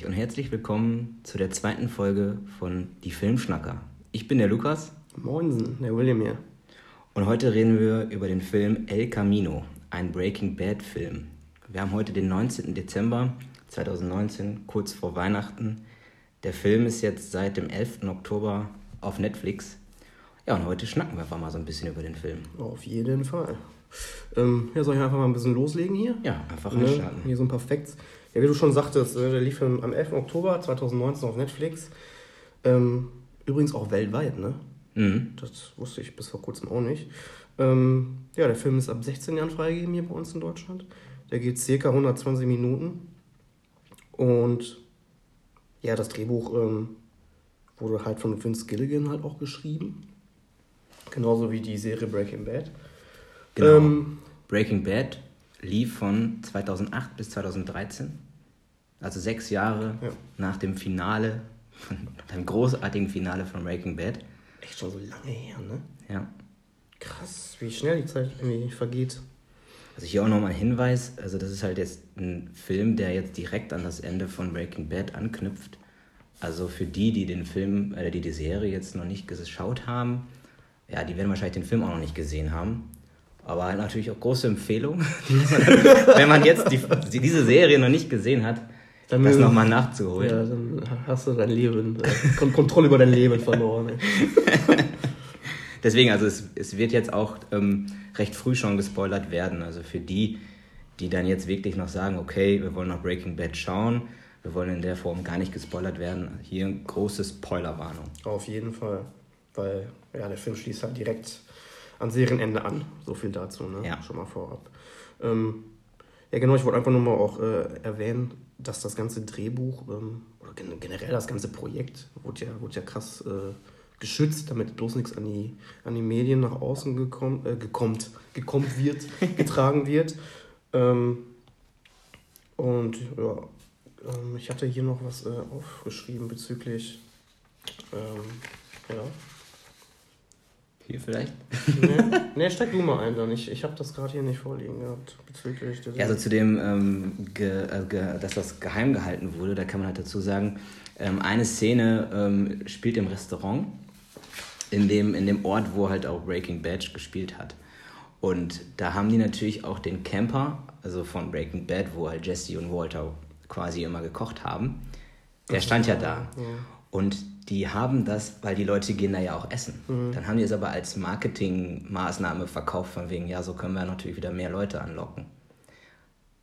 Euch und herzlich willkommen zu der zweiten Folge von Die Filmschnacker. Ich bin der Lukas. Moinsen, der William hier. Und heute reden wir über den Film El Camino, ein Breaking Bad Film. Wir haben heute den 19. Dezember 2019, kurz vor Weihnachten. Der Film ist jetzt seit dem 11. Oktober auf Netflix. Ja, und heute schnacken wir einfach mal so ein bisschen über den Film. Auf jeden Fall. Ähm, ja, soll ich einfach mal ein bisschen loslegen hier? Ja, einfach Ne? reinstarten. Hier so ein paar Facts. Ja, wie du schon sagtest, äh, der lief am 11. Oktober 2019 auf Netflix. Ähm, übrigens auch weltweit, ne? Mhm. Das wusste ich bis vor kurzem auch nicht. Ähm, ja, der Film ist ab 16 Jahren freigegeben hier bei uns in Deutschland. Der geht circa 120 Minuten. Und ja, das Drehbuch ähm, wurde halt von Vince Gilligan halt auch geschrieben. Genauso wie die Serie Breaking Bad. Genau. Ähm, Breaking Bad lief von 2008 bis 2013. Also sechs Jahre Ja. nach dem Finale, dem großartigen Finale von Breaking Bad. echt schon so lange her, ne? Ja. Krass, wie schnell die Zeit irgendwie vergeht. Also hier auch nochmal ein Hinweis, also das ist halt jetzt ein Film, der jetzt direkt an das Ende von Breaking Bad anknüpft. Also für die, die den Film, äh, die die Serie jetzt noch nicht geschaut haben, ja, die werden wahrscheinlich den Film auch noch nicht gesehen haben. Aber natürlich auch große Empfehlung, wenn man jetzt die, diese Serie noch nicht gesehen hat, Dann das nochmal nachzuholen. Ja, dann hast du dein Leben, äh, Kon Kontrolle über dein Leben verloren. Deswegen, also es, es wird jetzt auch ähm, recht früh schon gespoilert werden. Also für die, die dann jetzt wirklich noch sagen, okay, wir wollen noch Breaking Bad schauen, wir wollen in der Form gar nicht gespoilert werden, hier eine große Spoilerwarnung. Auf jeden Fall. Weil, ja, der Film schließt halt direkt an Serienende an. So viel dazu, ne? Ja. Schon mal vorab. Ähm, ja, genau, ich wollte einfach nur mal auch äh, erwähnen, dass das ganze Drehbuch ähm, oder gen generell das ganze Projekt wurde ja, wurde ja krass äh, geschützt, damit bloß nichts an die, an die Medien nach außen gekommen, äh, gekommt, gekommen wird, getragen wird. Ähm, und ja, ähm, ich hatte hier noch was äh, aufgeschrieben bezüglich. Ähm, ja. Hier vielleicht? Nee, nee, steig du mal ein dann. Ich, ich habe das gerade hier nicht vorliegen gehabt bezüglich Ja, also zu dem, ähm, ge, äh, ge, dass das geheim gehalten wurde, da kann man halt dazu sagen, ähm, eine Szene ähm, spielt im Restaurant, in dem, in dem Ort, wo halt auch Breaking Bad gespielt hat. Und da haben die natürlich auch den Camper, also von Breaking Bad, wo halt Jesse und Walter quasi immer gekocht haben, der stand ja da. Und die haben das, weil die Leute gehen da ja auch essen. Dann haben die es aber als Marketingmaßnahme verkauft, von wegen, ja, so können wir natürlich wieder mehr Leute anlocken.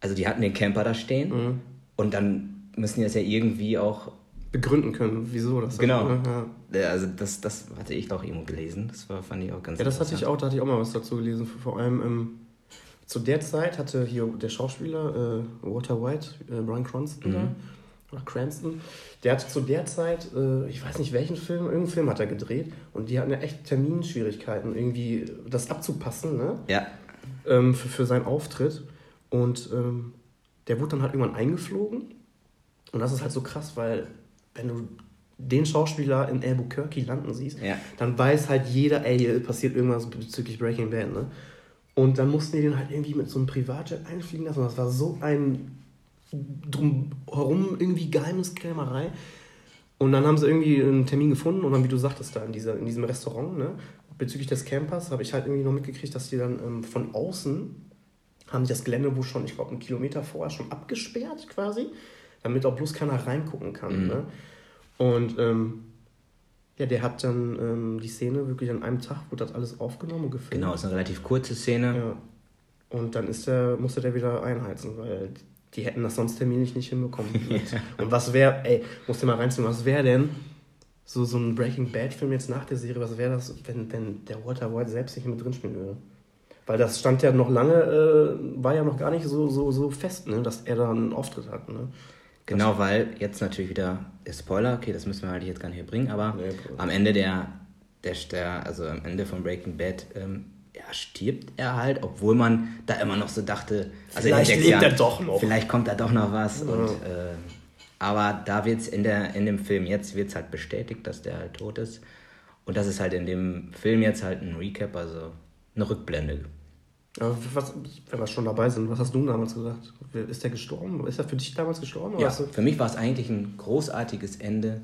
Also die hatten den Camper da stehen und dann müssen die das ja irgendwie auch. begründen können, wieso das Genau. ne? ja. Also das, das hatte ich doch irgendwo gelesen. Das war, fand ich auch ganz ja, das hatte ich auch, da hatte ich auch mal was dazu gelesen. Vor allem ähm, zu der Zeit hatte hier der Schauspieler äh, Walter White, äh, Brian Cranston da, oder Cranston, der hatte zu der Zeit, äh, ich weiß nicht welchen Film, irgendeinen Film hat er gedreht und die hatten ja echt Terminschwierigkeiten, irgendwie das abzupassen, ne? Ja, ähm, für, für seinen Auftritt. Und ähm, der wurde dann halt irgendwann eingeflogen. Und das ist halt so krass, weil wenn du den Schauspieler in Albuquerque landen siehst, Ja. dann weiß halt jeder, ey, hier passiert irgendwas bezüglich Breaking Bad, ne? Und dann mussten die den halt irgendwie mit so einem Privatjet einfliegen lassen. Und das war so ein drumherum irgendwie Geheimniskrämerei. Und dann haben sie irgendwie einen Termin gefunden und dann, wie du sagtest, da in, dieser, in diesem Restaurant, ne, bezüglich des Campers, habe ich halt irgendwie noch mitgekriegt, dass die dann ähm, von außen haben die das Gelände wo schon, ich glaube, einen Kilometer vorher schon abgesperrt quasi, damit auch bloß keiner reingucken kann. Mhm. Ne? Und ähm, ja, der hat dann ähm, die Szene wirklich an einem Tag, wurde das alles aufgenommen und gefilmt. genau, ist eine relativ kurze Szene. Ja. Und dann ist der, musste der wieder einheizen, weil die hätten das sonst terminlich nicht hinbekommen. Und was wäre, ey, musst du mal reinziehen, was wäre denn so, so ein Breaking Bad-Film jetzt nach der Serie, was wäre das, wenn, wenn der Walter White selbst nicht mit drin spielen würde? Weil das stand ja noch lange, äh, war ja noch gar nicht so, so, so fest, ne, dass er da einen Auftritt hat. Ne? Genau, weil jetzt natürlich wieder der Spoiler, okay, das müssen wir halt jetzt gar nicht hier bringen, aber Nee, am Ende der, der, der, also am Ende von Breaking Bad, ähm, ja, stirbt er halt, obwohl man da immer noch so dachte, also Vielleicht lebt Jahren, er doch noch. Vielleicht kommt da doch noch was. Und, äh, aber da wird es in, der- in dem Film jetzt wird's halt bestätigt, dass der halt tot ist. Und das ist halt in dem Film jetzt halt ein Recap, also eine Rückblende. Aber was, wenn wir schon dabei sind, was hast du damals gesagt? Ist der gestorben? Ist er für dich damals gestorben? Ja, für mich war es eigentlich ein großartiges Ende.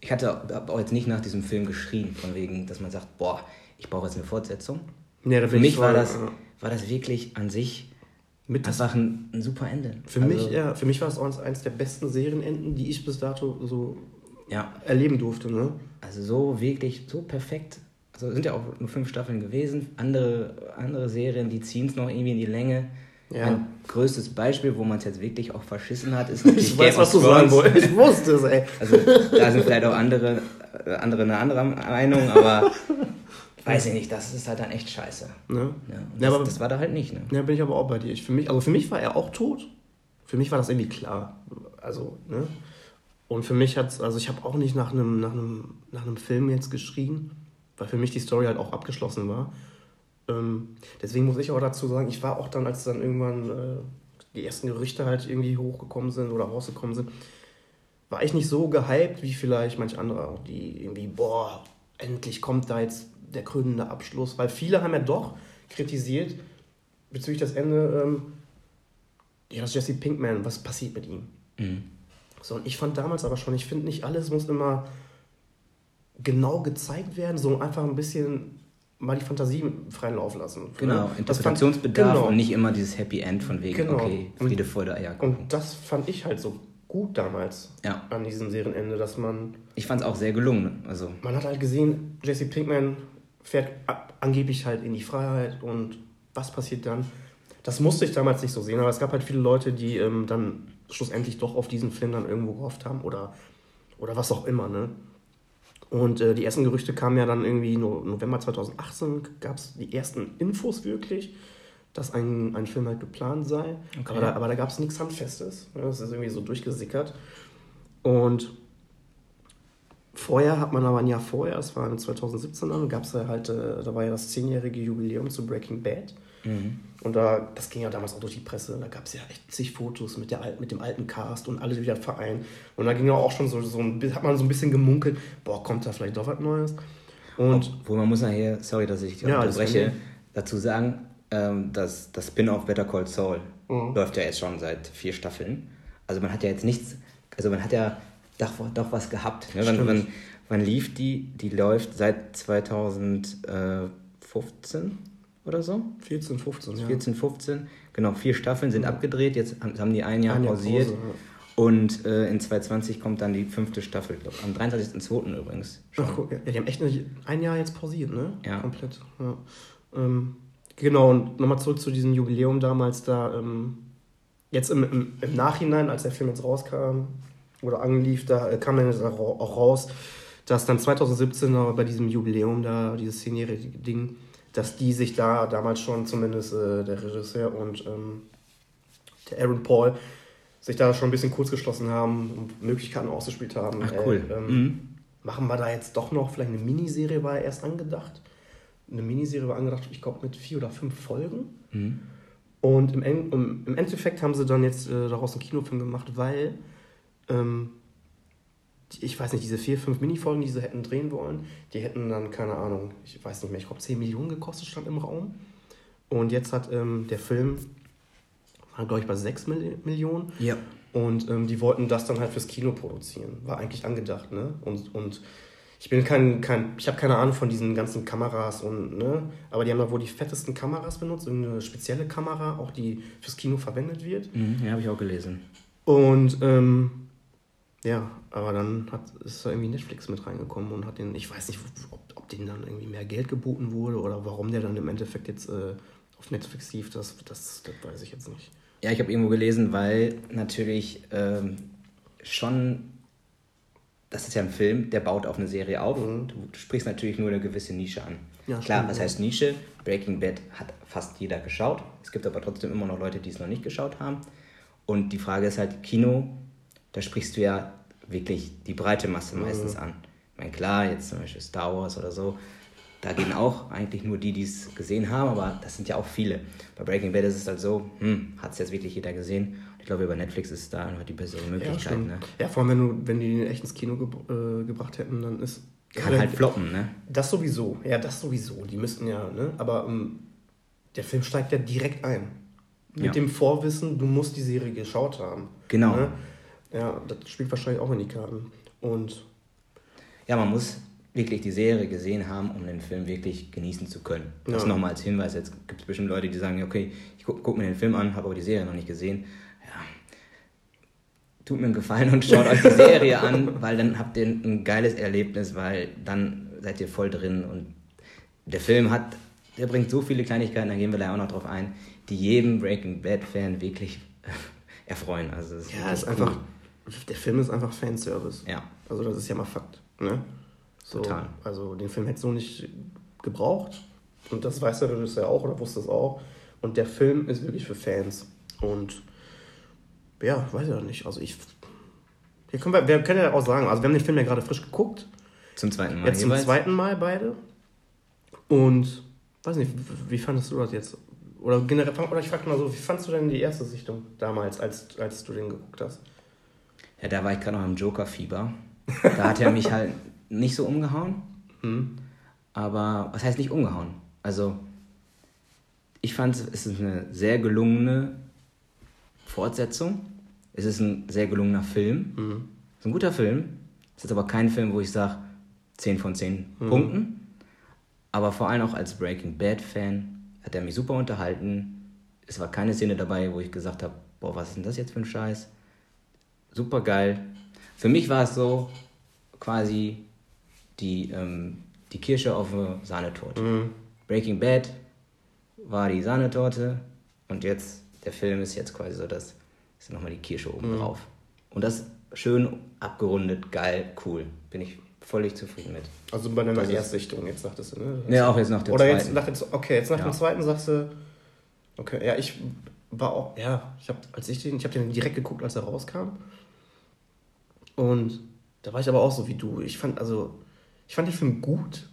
Ich hatte auch jetzt nicht nach diesem Film geschrien, von wegen, dass man sagt, boah, ich brauche jetzt eine Fortsetzung. Ja, für mich war das, war das wirklich an sich mit einfach ein, ein super Ende. Für, also, mich, ja, für mich war es auch eines der besten Serienenden, die ich bis dato so ja. erleben durfte. Ne? Also so wirklich, so perfekt also sind ja auch nur fünf Staffeln gewesen. Andere, andere Serien, die ziehen es noch irgendwie in die Länge. Ja. Mein größtes Beispiel, wo man es jetzt wirklich auch verschissen hat, ist natürlich Ich weiß, was du sagen wolltest. Ich wusste es, ey. Also da sind vielleicht auch andere, andere eine andere Meinung, aber weiß ich nicht, das ist halt dann echt scheiße. Ne? Ja, das, ja, aber, das war da halt nicht. Ne? Ja, bin ich aber auch bei dir. Ich, für mich, also für mich war er auch tot. Für mich war das irgendwie klar. Also, ne? Und für mich hat es, also ich habe auch nicht nach einem, nach, einem, nach einem Film jetzt geschrien weil für mich die Story halt auch abgeschlossen war. Ähm, deswegen muss ich auch dazu sagen, ich war auch dann, als dann irgendwann äh, die ersten Gerüchte halt irgendwie hochgekommen sind oder rausgekommen sind, war ich nicht so gehypt wie vielleicht manch anderer, die irgendwie, boah, endlich kommt da jetzt der krönende Abschluss, weil viele haben ja doch kritisiert bezüglich des Ende, ähm, ja, das Jesse Pinkman, was passiert mit ihm? Mhm. So, und ich fand damals aber schon, ich finde nicht alles muss immer genau gezeigt werden, so einfach ein bisschen mal die Fantasie freien Lauf lassen. Genau, Interpretationsbedarf genau. und nicht immer dieses Happy End von wegen, genau. okay, Friede, Freude, Eierkuchen. Und das fand ich halt so gut damals ja. an diesem Serienende, dass man... Ich fand es auch sehr gelungen. Also. Man hat halt gesehen, Jesse Pinkman fährt angeblich halt in die Freiheit und was passiert dann? Das musste ich damals nicht so sehen, aber es gab halt viele Leute, die ähm, dann schlussendlich doch auf diesen Film dann irgendwo gehofft haben oder, oder was auch immer, ne? Und äh, die ersten Gerüchte kamen ja dann irgendwie no November 2018, gab es die ersten Infos wirklich, dass ein, ein Film halt geplant sei. Okay. Aber da, aber da gab es nichts Handfestes. Ne? Das ist irgendwie so durchgesickert. Und vorher hat man aber ein Jahr vorher, das war 2017 dann, gab es ja halt, äh, da war ja das zehnjährige Jubiläum zu Breaking Bad. Mhm. Und da, das ging ja damals auch durch die Presse, da gab es ja echt zig Fotos mit, der, mit dem alten Cast und alle wieder vereint. Und da ging ja auch schon so, so ein, hat man so ein bisschen gemunkelt, boah, kommt da vielleicht doch was Neues? Und Obwohl man muss nachher, sorry, dass ich ja, unterbreche, dazu sagen, ähm, dass das Spin-off Better Call Saul mhm. läuft ja jetzt schon seit vier Staffeln. Also man hat ja jetzt nichts, also man hat ja doch, doch was gehabt. Ne? Wann, wann, wann lief die? Die läuft seit 2015 oder so. 14, 15, ja. 14, 15. Genau, vier Staffeln sind ja. abgedreht. Jetzt haben die ein Jahr ein pausiert. Pause, ja. Und äh, in 2020 kommt dann die fünfte Staffel, glaube Am 23.02. übrigens. Schon. Ach, guck, ja, die haben echt ein Jahr jetzt pausiert, ne? Ja. Komplett. Ja. Ähm, genau, und nochmal zurück zu diesem Jubiläum damals da. Ähm, jetzt im, im, im, Nachhinein, als der Film jetzt rauskam oder anlief, da kam dann auch raus, dass dann 2017 bei diesem Jubiläum da, dieses zehnjährige Ding, dass die sich da damals schon, zumindest äh, der Regisseur und ähm, der Aaron Paul, sich da schon ein bisschen kurz geschlossen haben und Möglichkeiten ausgespielt haben. Ach, cool. Äh, ähm, mhm. Machen wir da jetzt doch noch vielleicht eine Miniserie, war erst angedacht. Eine Miniserie war angedacht, ich glaube, mit vier oder fünf Folgen. Mhm. Und im, im, Endeffekt haben sie dann jetzt äh, daraus einen Kinofilm gemacht, weil ähm, ich weiß nicht, diese vier, fünf Minifolgen, die sie hätten drehen wollen, die hätten dann, keine Ahnung, ich weiß nicht mehr, ich glaube 10 Millionen gekostet, stand im Raum. Und jetzt hat ähm, der Film, war glaube ich bei 6 Millionen. Ja. Und ähm, die wollten das dann halt fürs Kino produzieren. War eigentlich angedacht, ne? Und, und ich bin kein, kein ich habe keine Ahnung von diesen ganzen Kameras und, ne? Aber die haben da wohl die fettesten Kameras benutzt, eine spezielle Kamera, auch die fürs Kino verwendet wird. Mhm, ja, habe ich auch gelesen. Und ähm, ja, aber dann hat, ist da irgendwie Netflix mit reingekommen und hat den, ich weiß nicht, ob, ob denen dann irgendwie mehr Geld geboten wurde oder warum der dann im Endeffekt jetzt äh, auf Netflix lief, das, das, das weiß ich jetzt nicht. Ja, ich habe irgendwo gelesen, weil natürlich ähm, schon, das ist ja ein Film, der baut auf eine Serie auf. Mhm. Du, du, sprichst natürlich nur eine gewisse Nische an. Ja, Klar, stimmt, was heißt Nische? Breaking Bad hat fast jeder geschaut. Es gibt aber trotzdem immer noch Leute, die es noch nicht geschaut haben. Und die Frage ist halt, Kino da sprichst du ja wirklich die breite Masse mhm. meistens an. Ich meine, klar, jetzt zum Beispiel Star Wars oder so, da gehen auch eigentlich nur die, die es gesehen haben, aber das sind ja auch viele. Bei Breaking Bad ist es halt so, hm, hat es jetzt wirklich jeder gesehen? Ich glaube, über Netflix ist da einfach die bessere Möglichkeit. Ja, ne? ja vor allem, wenn, du, wenn die den echt ins Kino ge äh, gebracht hätten, dann ist. Kann halt floppen, ne? Das sowieso, ja, das sowieso. Die müssten ja, ne? Aber ähm, der Film steigt ja direkt ein. Mit Ja. dem Vorwissen, du musst die Serie geschaut haben. Genau. Ne? Ja, das spielt wahrscheinlich auch in die Karten. Und Ja, man muss wirklich die Serie gesehen haben, um den Film wirklich genießen zu können. Das Ja. nochmal als Hinweis. Jetzt gibt es bestimmt Leute, die sagen, okay, ich gucke guck mir den Film an, habe aber die Serie noch nicht gesehen. Ja, tut mir einen Gefallen und schaut euch die Serie an, weil dann habt ihr ein geiles Erlebnis, weil dann seid ihr voll drin und der Film hat, der bringt so viele Kleinigkeiten, da gehen wir da auch noch drauf ein, die jedem Breaking Bad Fan wirklich erfreuen. Also ja, ist einfach, der Film ist einfach Fanservice. Ja. Also das ist ja mal Fakt. Ne? So, Total. Also den Film hätte so nicht gebraucht. Und das weiß der Regisseur auch oder wusste es auch. Und der Film ist wirklich für Fans. Und ja, weiß ich auch nicht. Also ich. Hier können wir, wir können ja auch sagen, also wir haben den Film ja gerade frisch geguckt. zum zweiten Mal Jetzt zum jeweils. zweiten Mal beide. Und weiß nicht, wie- wie fandest du das jetzt? Oder generell, oder ich frage mal so, wie fandest du denn die erste Sichtung damals, als, als du den geguckt hast? Ja, da war ich gerade noch im Joker-Fieber. Da hat er mich halt nicht so umgehauen. Hm? Aber was heißt nicht umgehauen? Also, ich fand es ist eine sehr gelungene Fortsetzung. Es ist ein sehr gelungener Film. Mhm. Es ist ein guter Film. Es ist aber kein Film, wo ich sage 10 von 10 Punkten. Aber vor allem auch als Breaking Bad-Fan hat er mich super unterhalten. Es war keine Szene dabei, wo ich gesagt habe, boah, was ist denn das jetzt für ein Scheiß? Super geil. Für mich war es so quasi die, ähm, die Kirsche auf der Sahnetorte. Mhm. Breaking Bad war die Sahnetorte und jetzt, der Film ist jetzt quasi so das, ist nochmal die Kirsche oben Mhm. drauf. Und das schön abgerundet, geil, cool. Bin ich völlig zufrieden mit. Also bei deiner ist- Erstsichtung, jetzt sagtest du, ne? Ja, auch jetzt nach der Oder zweiten. jetzt nach dem, okay, jetzt nach Ja. dem zweiten sagst du, okay, ja, ich war auch, ja, ich habe, als ich den, ich habe den direkt geguckt, als er rauskam. Und da war ich aber auch so wie du. Ich fand, also, ich fand den Film gut,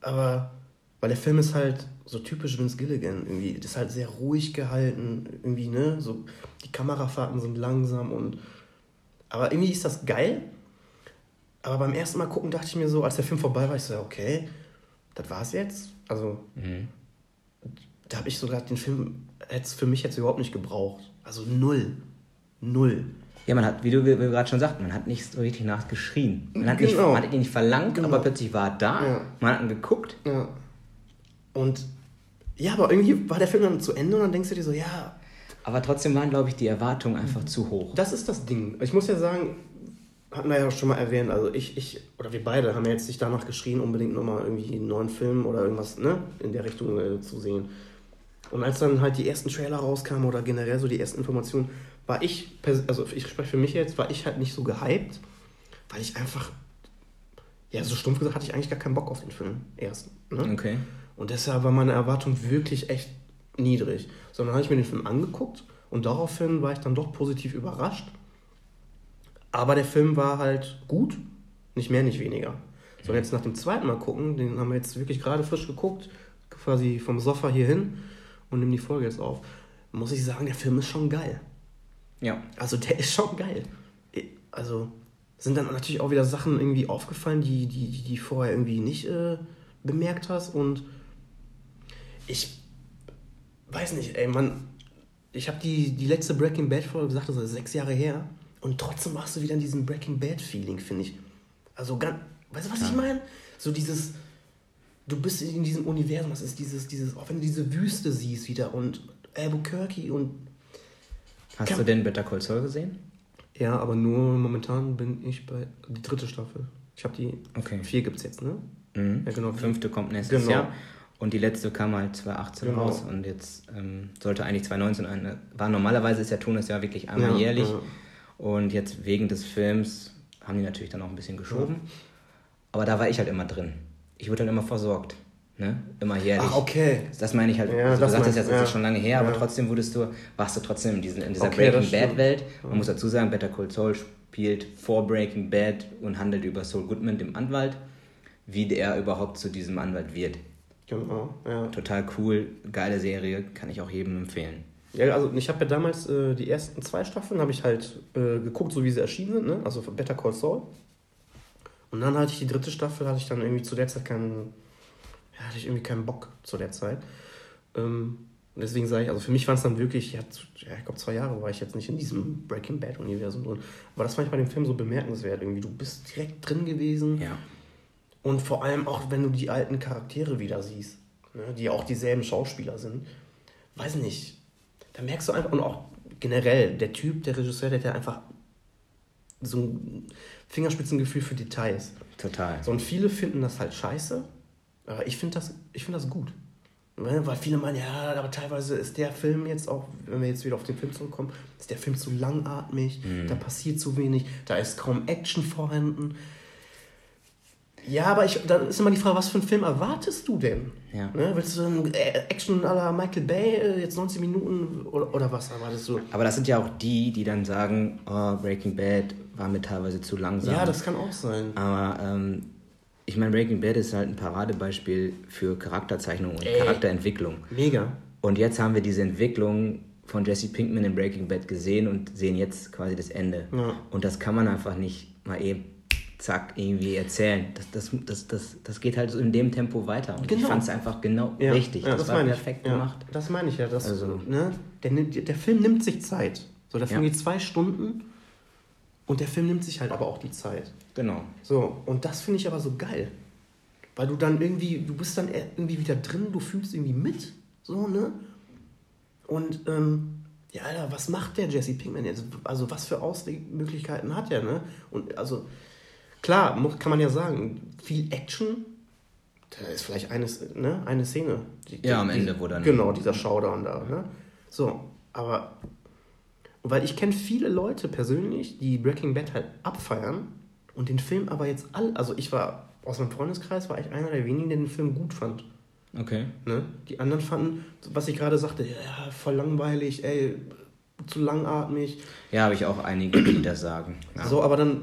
aber weil der Film ist halt so typisch Vince Gilligan irgendwie. Das ist halt sehr ruhig gehalten, irgendwie, ne? So, die Kamerafahrten sind langsam und. Aber irgendwie ist das geil. Aber beim ersten Mal gucken dachte ich mir so, als der Film vorbei war, ich so, okay, das war's jetzt. Also, Mhm. da habe ich sogar den Film jetzt für mich jetzt überhaupt nicht gebraucht. Also null. Null. Ja, man hat, wie du gerade schon sagten, man hat nicht so richtig nachgeschrien. Man hat, nicht, Genau. man hat ihn nicht verlangt, Genau. aber plötzlich war er da. Ja. Man hat ihn geguckt. Ja. Und ja, aber irgendwie war der Film dann zu Ende und dann denkst du dir so, ja, Aber trotzdem waren, glaube ich, die Erwartungen einfach zu hoch. das ist das Ding. Ich muss ja sagen, hatten wir ja schon mal erwähnt, also ich, ich oder wir beide haben ja jetzt nicht danach geschrien, unbedingt nochmal irgendwie einen neuen Film oder irgendwas ne, in der Richtung äh, zu sehen. Und als dann halt die ersten Trailer rauskamen oder generell so die ersten Informationen, war ich, also ich spreche für mich jetzt, war ich halt nicht so gehypt, weil ich einfach, ja, so stumpf gesagt, hatte ich eigentlich gar keinen Bock auf den Film erst. Ne? Okay. Und deshalb war meine Erwartung wirklich echt niedrig. Sondern habe ich mir den Film angeguckt und daraufhin war ich dann doch positiv überrascht. Aber der Film war halt gut, nicht mehr, nicht weniger. So, jetzt nach dem zweiten Mal gucken, den haben wir jetzt wirklich gerade frisch geguckt, quasi vom Sofa hier hin und nehmen die Folge jetzt auf, muss ich sagen, der Film ist schon geil. Ja. Also der ist schon geil. Also sind dann natürlich auch wieder Sachen irgendwie aufgefallen, die die, die, vorher irgendwie nicht äh, bemerkt hast. Und ich weiß nicht, ey, man, ich habe die, die letzte Breaking Bad Folge gesagt, das ist sechs Jahre her. Und trotzdem machst du wieder in diesem Breaking Bad Feeling, finde ich. Also ganz, weißt du, was ich meine? So dieses, du bist in diesem Universum, das ist dieses, dieses, auch wenn du diese Wüste siehst wieder und Albuquerque und Hast du den Better Call Saul gesehen? Ja, aber nur momentan bin ich bei die dritte Staffel. Ich habe die Okay. vier gibt's jetzt, ne? Mhm. Ja, genau. Fünfte kommt nächstes Genau. Jahr. Und die letzte kam halt 2018 Genau. raus und jetzt ähm, sollte eigentlich 2019 eine. War normalerweise ist ja Tunis ja wirklich einmal Ja, jährlich. ja. Und jetzt wegen des Films haben die natürlich dann auch ein bisschen geschoben. Aber da war ich halt immer drin. Ich wurde dann immer versorgt. Ne? Immer jährlich. Ach, okay. Das meine ich halt, Ja, also das du sagst das jetzt, du, das ist ja. schon lange her, aber Ja. trotzdem wurdest du, warst du trotzdem in, diesen, in dieser Okay, Breaking. Bad Welt. Man muss dazu sagen, Better Call Saul spielt vor Breaking Bad und handelt über Saul Goodman, dem Anwalt, wie der überhaupt zu diesem Anwalt wird. Genau, ja. Total cool, geile Serie, kann ich auch jedem empfehlen. Ja, also ich habe ja damals äh, die ersten zwei Staffeln habe ich halt äh, geguckt, so wie sie erschienen sind, ne? Also Better Call Saul. Und dann hatte ich die dritte Staffel, hatte ich dann irgendwie zu der Zeit keinen, ja, hatte ich irgendwie keinen Bock zu der Zeit. Ähm, deswegen sage ich, also für mich war es dann wirklich, ja, ich glaube zwei Jahre war ich jetzt nicht in diesem Breaking Bad Universum drin. Aber das fand ich bei dem Film so bemerkenswert irgendwie. Du bist direkt drin gewesen. Ja. Und vor allem auch, wenn du die alten Charaktere wieder siehst, ne, die auch dieselben Schauspieler sind. Weiß nicht. Da merkst du einfach, und auch generell, der Typ, der Regisseur, der hat ja einfach so ein Fingerspitzengefühl für Details. Total. So, und viele finden das halt scheiße, aber ich finde das, ich find das gut. Ne, Weil viele meinen, ja, aber teilweise ist der Film jetzt auch, wenn wir jetzt wieder auf den Film zurückkommen, ist der Film zu langatmig, da passiert zu wenig, da ist kaum Action vorhanden. Ja, aber ich, dann ist immer die Frage, was für einen Film erwartest du denn? Ja. Ne? Willst du einen äh, Action la Michael Bay, äh, jetzt 90 Minuten oder, oder was erwartest du? Aber das sind ja auch die, die dann sagen, oh, Breaking Bad war mir teilweise zu langsam. Ja, das kann auch sein. Aber ähm, ich meine, Breaking Bad ist halt ein Paradebeispiel für Charakterzeichnung und Ey. Charakterentwicklung. Mega. Und jetzt haben wir diese Entwicklung von Jesse Pinkman in Breaking Bad gesehen und sehen jetzt quasi das Ende. Ja. Und das kann man einfach nicht mal eben zack irgendwie erzählen. Das, das, das, das, das geht halt so in dem Tempo weiter. Und ich Genau. fand es einfach genau Ja, richtig. Ja, das, das, war perfekt ich. Ja, gemacht. das meine ich ja. Das, Also- ne, der, der Film nimmt sich Zeit. So, der Film Ja. geht zwei Stunden und der Film nimmt sich halt aber auch die Zeit. Genau. So, und das finde ich aber so geil. Weil du dann irgendwie, du bist dann irgendwie wieder drin, du fühlst irgendwie mit. So, ne? Und, ähm, ja, Alter, was macht der Jesse Pinkman jetzt? Also, was für Auslegmöglichkeiten hat er, ne? Und, also, klar, kann man ja sagen, viel Action. Da ist vielleicht eine, ne, eine Szene. Die, Ja, am die- Ende, wo dann- Genau, dieser Showdown da, ne? So, aber. Weil ich kenne viele Leute persönlich, die Breaking Bad halt abfeiern und den Film aber jetzt all. Also, ich war aus meinem Freundeskreis, war ich einer der wenigen, der den Film gut fand. Okay. Ne? Die anderen fanden, was ich gerade sagte, ja, voll langweilig, ey, zu langatmig. Ja, habe ich auch einige, die das sagen. Ja. So, aber dann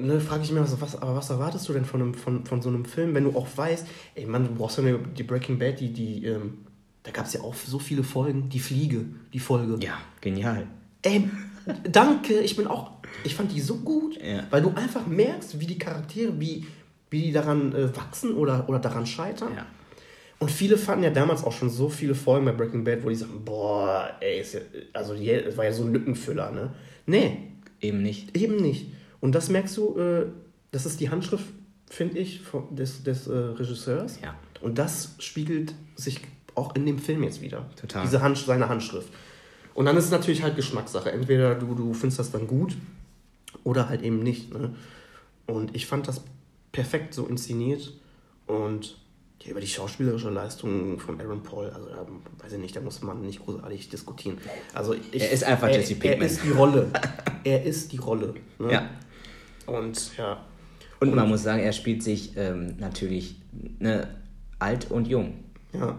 ne, frage ich mich, was, was, aber was erwartest du denn von, einem, von, von so einem Film, wenn du auch weißt, ey Mann, du brauchst ja eine, die Breaking Bad, die, die ähm, da gab es ja auch so viele Folgen, die Fliege, die Folge. ja, genial. Ey, danke, ich bin auch, ich fand die so gut, Ja. weil du einfach merkst, wie die Charaktere, wie, wie die daran äh, wachsen oder, oder daran scheitern. Ja. Und viele fanden ja damals auch schon so viele Folgen bei Breaking Bad, wo die sagen, boah, ey, ist ja, also es war ja so ein Lückenfüller, ne? Nee, Eben nicht. eben nicht. Und das merkst du, äh, das ist die Handschrift, finde ich, des, des äh, Regisseurs. Ja. Und das spiegelt sich auch in dem Film jetzt wieder. Total. Diese Hand, seine Handschrift. Und dann ist es natürlich halt Geschmackssache. Entweder du, du findest das dann gut oder halt eben nicht. Ne? Und ich fand das perfekt so inszeniert. Und ja, über die schauspielerische Leistung von Aaron Paul, also da, weiß ich nicht, da muss man nicht großartig diskutieren. Also ich, Er ist einfach er, Jesse Er Pinkman. ist die Rolle. er ist die Rolle. Ne? Ja. Und ja. Und man muss sagen, er spielt sich ähm, natürlich ne, alt und jung. Ja.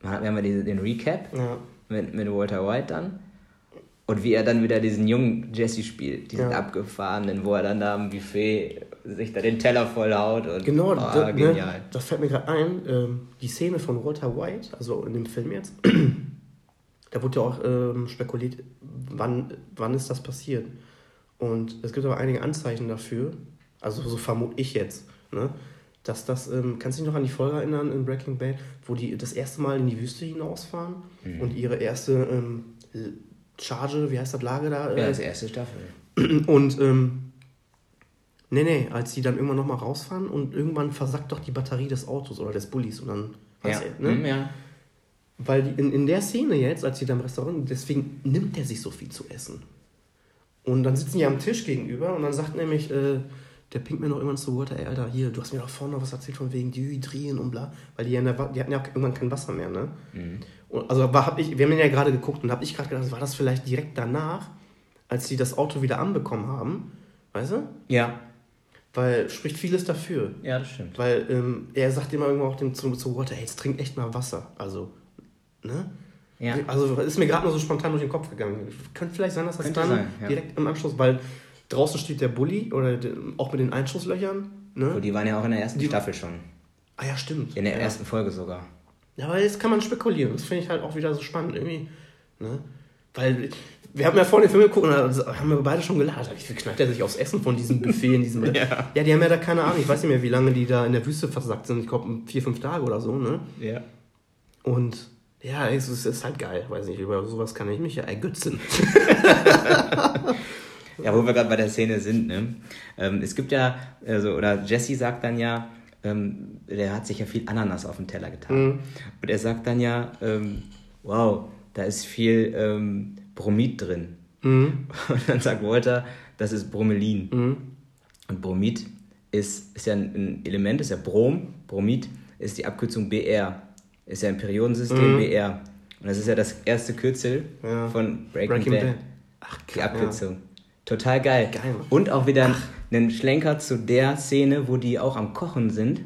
Wir haben ja diese- den Recap Ja. mit, mit Walter White dann. Und wie er dann wieder diesen jungen Jesse spielt, diesen Ja. abgefahrenen, wo er dann da am Buffet sich da den Teller vollhaut und Genau, oh, da, genial. Ne, das fällt mir gerade ein. Ähm, die Szene von Walter White, also in dem Film jetzt, da wurde ja auch ähm, spekuliert, wann, wann ist das passiert. Und es gibt aber einige Anzeichen dafür, also so vermute ich jetzt, ne, dass das, ähm, kannst du dich noch an die Folge erinnern in Breaking Bad, wo die das erste Mal in die Wüste hinausfahren Mhm. und ihre erste ähm, Charge, wie heißt das Lager da? Ja, äh, das erste Staffel. und ähm, nee, nee, als die dann irgendwann nochmal rausfahren und irgendwann versackt doch die Batterie des Autos oder des Bullis und dann Ja. du, ne? Hm, ja. Weil die, in, in der Szene jetzt, als sie da im Restaurant, deswegen nimmt er sich so viel zu essen. Und dann sitzen die am Tisch gegenüber und dann sagt nämlich äh, der Pinkman noch irgendwann zu Walter, ey Alter, hier, du hast mir doch vorhin noch was erzählt von wegen Dehydrieren und bla, weil die, ja der, die hatten ja auch irgendwann kein Wasser mehr, ne? Und, also war, hab ich, wir haben ja gerade geguckt und habe ich gerade gedacht, war das vielleicht direkt danach, als sie das Auto wieder anbekommen haben, weißt du? Ja. Weil spricht vieles dafür. Ja, das stimmt. Weil ähm, er sagt immer irgendwo auch dem, zu, zu Walter, hey, jetzt trink echt mal Wasser. Also, ne? Ja. Also ist mir gerade nur so spontan durch den Kopf gegangen. Könnte vielleicht sein, dass das Könnte dann sein, ja. direkt im Anschluss, weil draußen steht der Bulli oder de, auch mit den Einschusslöchern. Ne? die waren ja auch in der ersten Die- Staffel schon. Ah ja, stimmt. In der ja. ersten Folge sogar. Ja, aber jetzt kann man spekulieren. Das finde ich halt auch wieder so spannend irgendwie. Ne? Weil wir haben ja vorhin den Film geguckt und da haben wir beide schon gelacht. Wie knallt er sich aufs Essen von diesem Buffet in diesem. Ja. ja, die haben ja da keine Ahnung. Ich weiß nicht mehr, wie lange die da in der Wüste versackt sind. Ich glaube, vier, fünf Tage oder so. Ne? Ja. Und Ja, es ist, ist halt geil. Weiß nicht, über sowas kann ich mich ja ergötzen. Ja, wo wir gerade bei der Szene sind, ne? Ähm, es gibt ja, also, oder Jesse sagt dann ja, ähm, der hat sich ja viel Ananas auf den Teller getan. Mhm. Und er sagt dann ja, ähm, wow, da ist viel ähm, Bromid drin. Mhm. Und dann sagt Walter, das ist Bromelin. Mhm. Und Bromid ist, ist ja ein Element, ist ja Brom. Bromid ist die Abkürzung BR. Ist ja ein Periodensystem Mhm. BR. Und das ist ja das erste Kürzel Ja. von Breaking, Breaking Bad. Bad. Ach, Die krass, Abkürzung. Total geil. Geil. Und auch wieder einen Schlenker zu der Szene, wo die auch am Kochen sind.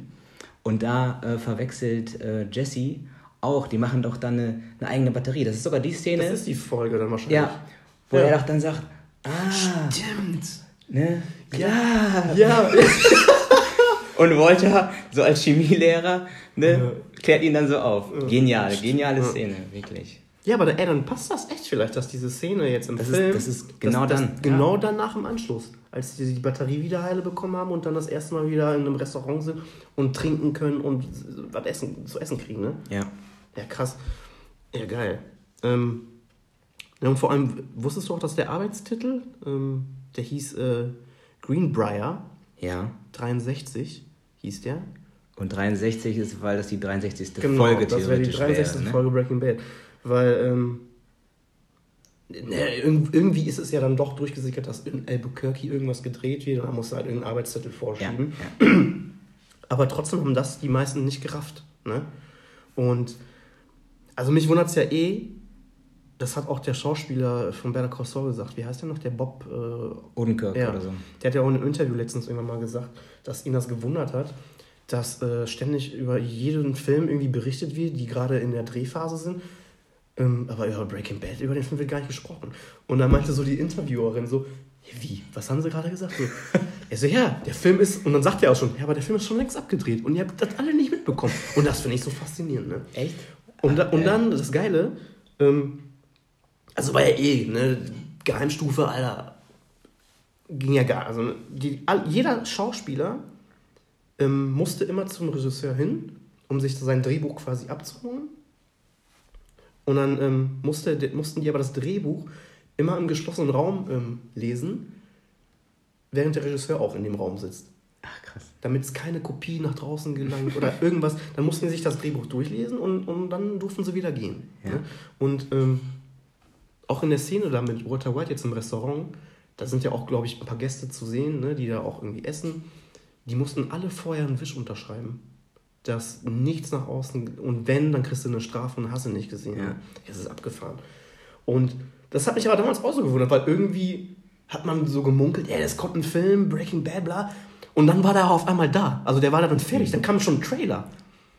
Und da äh, verwechselt äh, Jesse auch. Die machen doch dann eine, eine eigene Batterie. Das ist sogar die Szene. Das ist die Folge dann wahrscheinlich. ja, wo Ja. er doch dann sagt, ah, Stimmt. ne, ja. Ja. Und Walter, so als Chemielehrer, ne, Ja. klärt ihn dann so auf. Genial, Stimmt. geniale Ja. Szene, wirklich. Ja, aber ey, dann passt das echt vielleicht, dass diese Szene jetzt im Das ist- Film. das ist genau das, dann, Das, genau ja. dann nach dem Anschluss. Als sie die Batterie wieder heile bekommen haben und dann das erste Mal wieder in einem Restaurant sind und trinken können und was essen, zu essen kriegen, ne? Ja. Ja, krass. Ja, geil. Ähm, ja, und vor allem, wusstest du auch, dass der Arbeitstitel, ähm, der hieß äh, Greenbrier Ja. 63, hieß der. Und 63 ist, weil das die 63. Genau, Folge das wäre die theoretisch 63. wäre. Ne? Folge Breaking Bad. Weil, ähm, ne, irg- irgendwie ist es ja dann doch durchgesickert, dass in Albuquerque irgendwas gedreht wird und musst du halt irgendeinen Arbeitszettel Ja, vorschieben. ja. Aber trotzdem haben das die meisten nicht gerafft. Ne? Und also mich wundert es ja eh, das hat auch der Schauspieler von Better Call Saul gesagt. Wie heißt der noch? Der Bob äh, Odenkirk ja. oder so. Der hat ja auch in einem Interview letztens irgendwann mal gesagt, dass ihn das gewundert hat, dass äh, ständig über jeden Film irgendwie berichtet wird, die gerade in der Drehphase sind. Ähm, aber über Breaking Bad, über den Film wird gar nicht gesprochen. Und dann meinte so die Interviewerin so, wie, was haben sie gerade gesagt? So, er so, ja, der Film ist, und dann sagt er auch schon, ja, aber der Film ist schon längst abgedreht und ihr habt das alle nicht mitbekommen. Und das finde ich so faszinierend, ne? Echt? Und, da, und Ja. dann, das Geile, ähm, also war ja eh, ne, Geheimstufe, Alter, ging ja gar, also die, all, jeder Schauspieler ähm, musste immer zum Regisseur hin, um sich sein Drehbuch quasi abzuholen. Und dann ähm, musste, mussten die aber das Drehbuch immer im geschlossenen Raum ähm, lesen, während der Regisseur auch in dem Raum sitzt Ach, krass. damit es keine Kopie nach draußen gelangt oder irgendwas, dann mussten sie sich das Drehbuch durchlesen und, und dann durften sie wieder gehen. Ja. Ne? Und ähm, auch in der Szene da mit Walter White jetzt im Restaurant, da sind ja auch, glaube ich, ein paar Gäste zu sehen, ne, die da auch irgendwie essen. Die mussten alle vorher einen Wisch unterschreiben. Dass nichts nach außen, und wenn, dann kriegst du eine Strafe und hast du nicht gesehen. Ja. Es ist abgefahren. Und das hat mich aber damals auch so gewundert, weil irgendwie hat man so gemunkelt, ey, das kommt ein Film, Breaking Bad, bla. Und dann war der auf einmal da. Also der war da dann fertig, dann kam schon ein Trailer.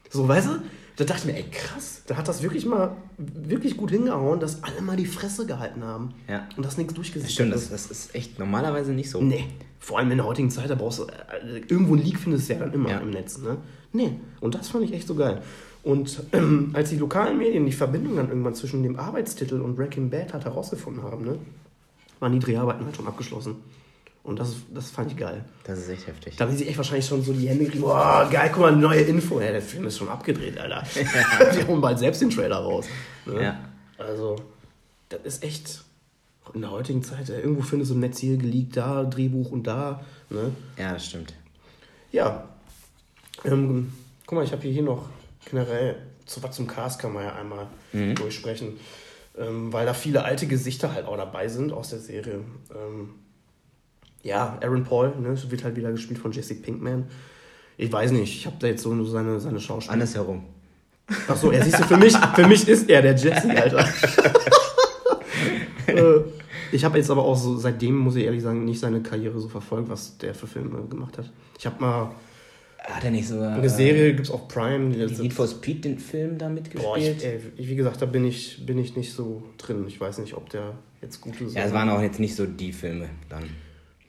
So, weißt du? Da dachte ich mir, ey, krass, da hat das wirklich mal wirklich gut hingehauen, dass alle mal die Fresse gehalten haben. Ja. Und das nichts durchgesetzt stimmt, das, das ist echt normalerweise nicht so. Nee, vor allem in der heutigen Zeit, da brauchst du, äh, irgendwo ein Leak findest du ja dann immer Ja. im Netz, ne? Nee, und das fand ich echt so geil. Und ähm, als die lokalen Medien die Verbindung dann irgendwann zwischen dem Arbeitstitel und Breaking Bad halt herausgefunden haben, ne? Waren die Dreharbeiten halt schon abgeschlossen. Und das, das fand ich geil. Das ist echt heftig. Da haben sie echt wahrscheinlich schon so die Hände gekriegt, boah, geil, guck mal, neue Info. Ja, der Film ist schon abgedreht, Alter. Wir holen bald selbst den Trailer raus. Ne? Ja. Also, das ist echt in der heutigen Zeit, äh, irgendwo findest du ein Netz hier geleakt, da, Drehbuch und da. Ne? Ja, das stimmt. Ja. Ähm, guck mal, ich habe hier, hier noch generell, zu was zum Cast kann man ja einmal durchsprechen. Ähm, weil da viele alte Gesichter halt auch dabei sind aus der Serie. Ähm, ja, Aaron Paul, ne, wird halt wieder gespielt von Jesse Pinkman. Ich weiß nicht, ich habe da jetzt so nur seine, seine Schauspieler. Andersherum. Ach so, ja, siehst du, für mich, für mich ist er der Jesse, Alter. Äh, ich habe jetzt aber auch so, seitdem, muss ich ehrlich sagen, nicht seine Karriere so verfolgt, was der für Filme gemacht hat. Ich habe mal Hat er nicht sogar. eine Serie, gibt's auf Prime. Die Äh, Need for Speed den Film da Boah, mitgespielt? ich, ey, wie gesagt, da bin ich, bin ich nicht so drin. Ich weiß nicht, ob der jetzt gut ist. ja, es waren auch jetzt nicht so die Filme dann.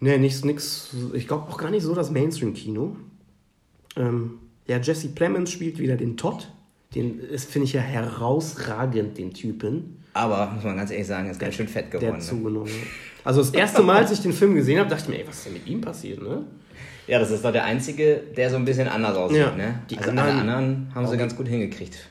Nee, nichts, nix. Ich glaube auch gar nicht so das Mainstream-Kino. Ähm, ja, Jesse Plemons spielt wieder den Todd. Den ist, finde ich ja herausragend, den Typen. Aber, muss man ganz ehrlich sagen, ist ganz schön fett Der geworden. hat Ne? zugenommen. Also das erste Mal, als ich den Film gesehen habe, dachte ich mir, ey, was ist denn mit ihm passiert, ne? Ja, das ist doch der einzige, der so ein bisschen anders aussieht. Ja. Ne? Die also anderen- alle anderen haben sie ganz gut hingekriegt.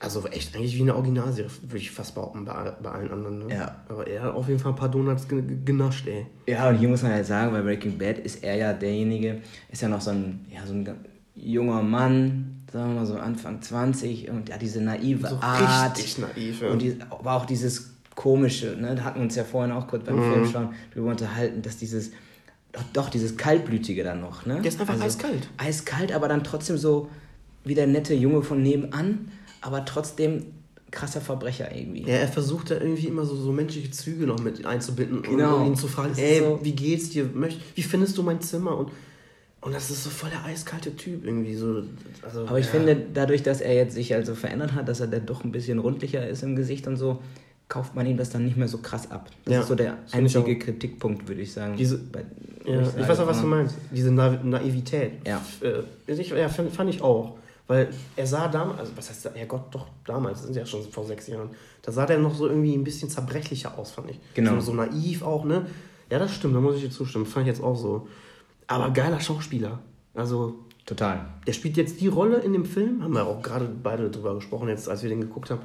Also echt eigentlich wie eine Originalserie, würde ich fast behaupten, bei, bei allen anderen. Ne? Ja. Aber er hat auf jeden Fall ein paar Donuts ge- ge- genascht, ey. Ja, und hier muss man halt sagen, bei Breaking Bad ist er ja derjenige, ist ja noch so ein, ja, so ein junger Mann, sagen wir mal so Anfang 20 und ja, diese naive So Art. richtig naiv, ja. Und die, aber auch dieses komische, ne, da hatten wir uns ja vorhin auch kurz beim Mhm. Film schauen darüber unterhalten, dass dieses, doch, doch dieses Kaltblütige dann noch, ne? Der ist einfach eiskalt. Eiskalt, aber dann trotzdem so wie der nette Junge von nebenan, aber trotzdem krasser Verbrecher irgendwie. Ja, er versucht da irgendwie immer so, so menschliche Züge noch mit einzubinden Genau. und, ihn zu fragen, ey, so- wie geht's dir? Wie findest du mein Zimmer? Und, und das ist so voll der eiskalte Typ irgendwie. So, also, Aber ich ja. finde, dadurch, dass er jetzt sich also verändert hat, dass er dann doch ein bisschen rundlicher ist im Gesicht und so, kauft man ihm das dann nicht mehr so krass ab. Das Ja, ist so der ich einzige Kritikpunkt, würde ich sagen. Diese- Bei- Ja, ich, sage, weiß auch, was du ah, meinst. Diese Na Naivität. Ja. Äh, ich, ja, fand ich auch. Weil er sah damals, also was heißt, ja Gott, doch damals, das sind ja schon vor sechs Jahren, da sah der noch so irgendwie ein bisschen zerbrechlicher aus, fand ich. Genau. So, so naiv auch, ne? Ja, das stimmt, da muss ich dir zustimmen. Fand ich jetzt auch so. Aber geiler Schauspieler. Also, Total. der spielt jetzt die Rolle in dem Film, haben wir auch gerade beide drüber gesprochen, jetzt als wir den geguckt haben.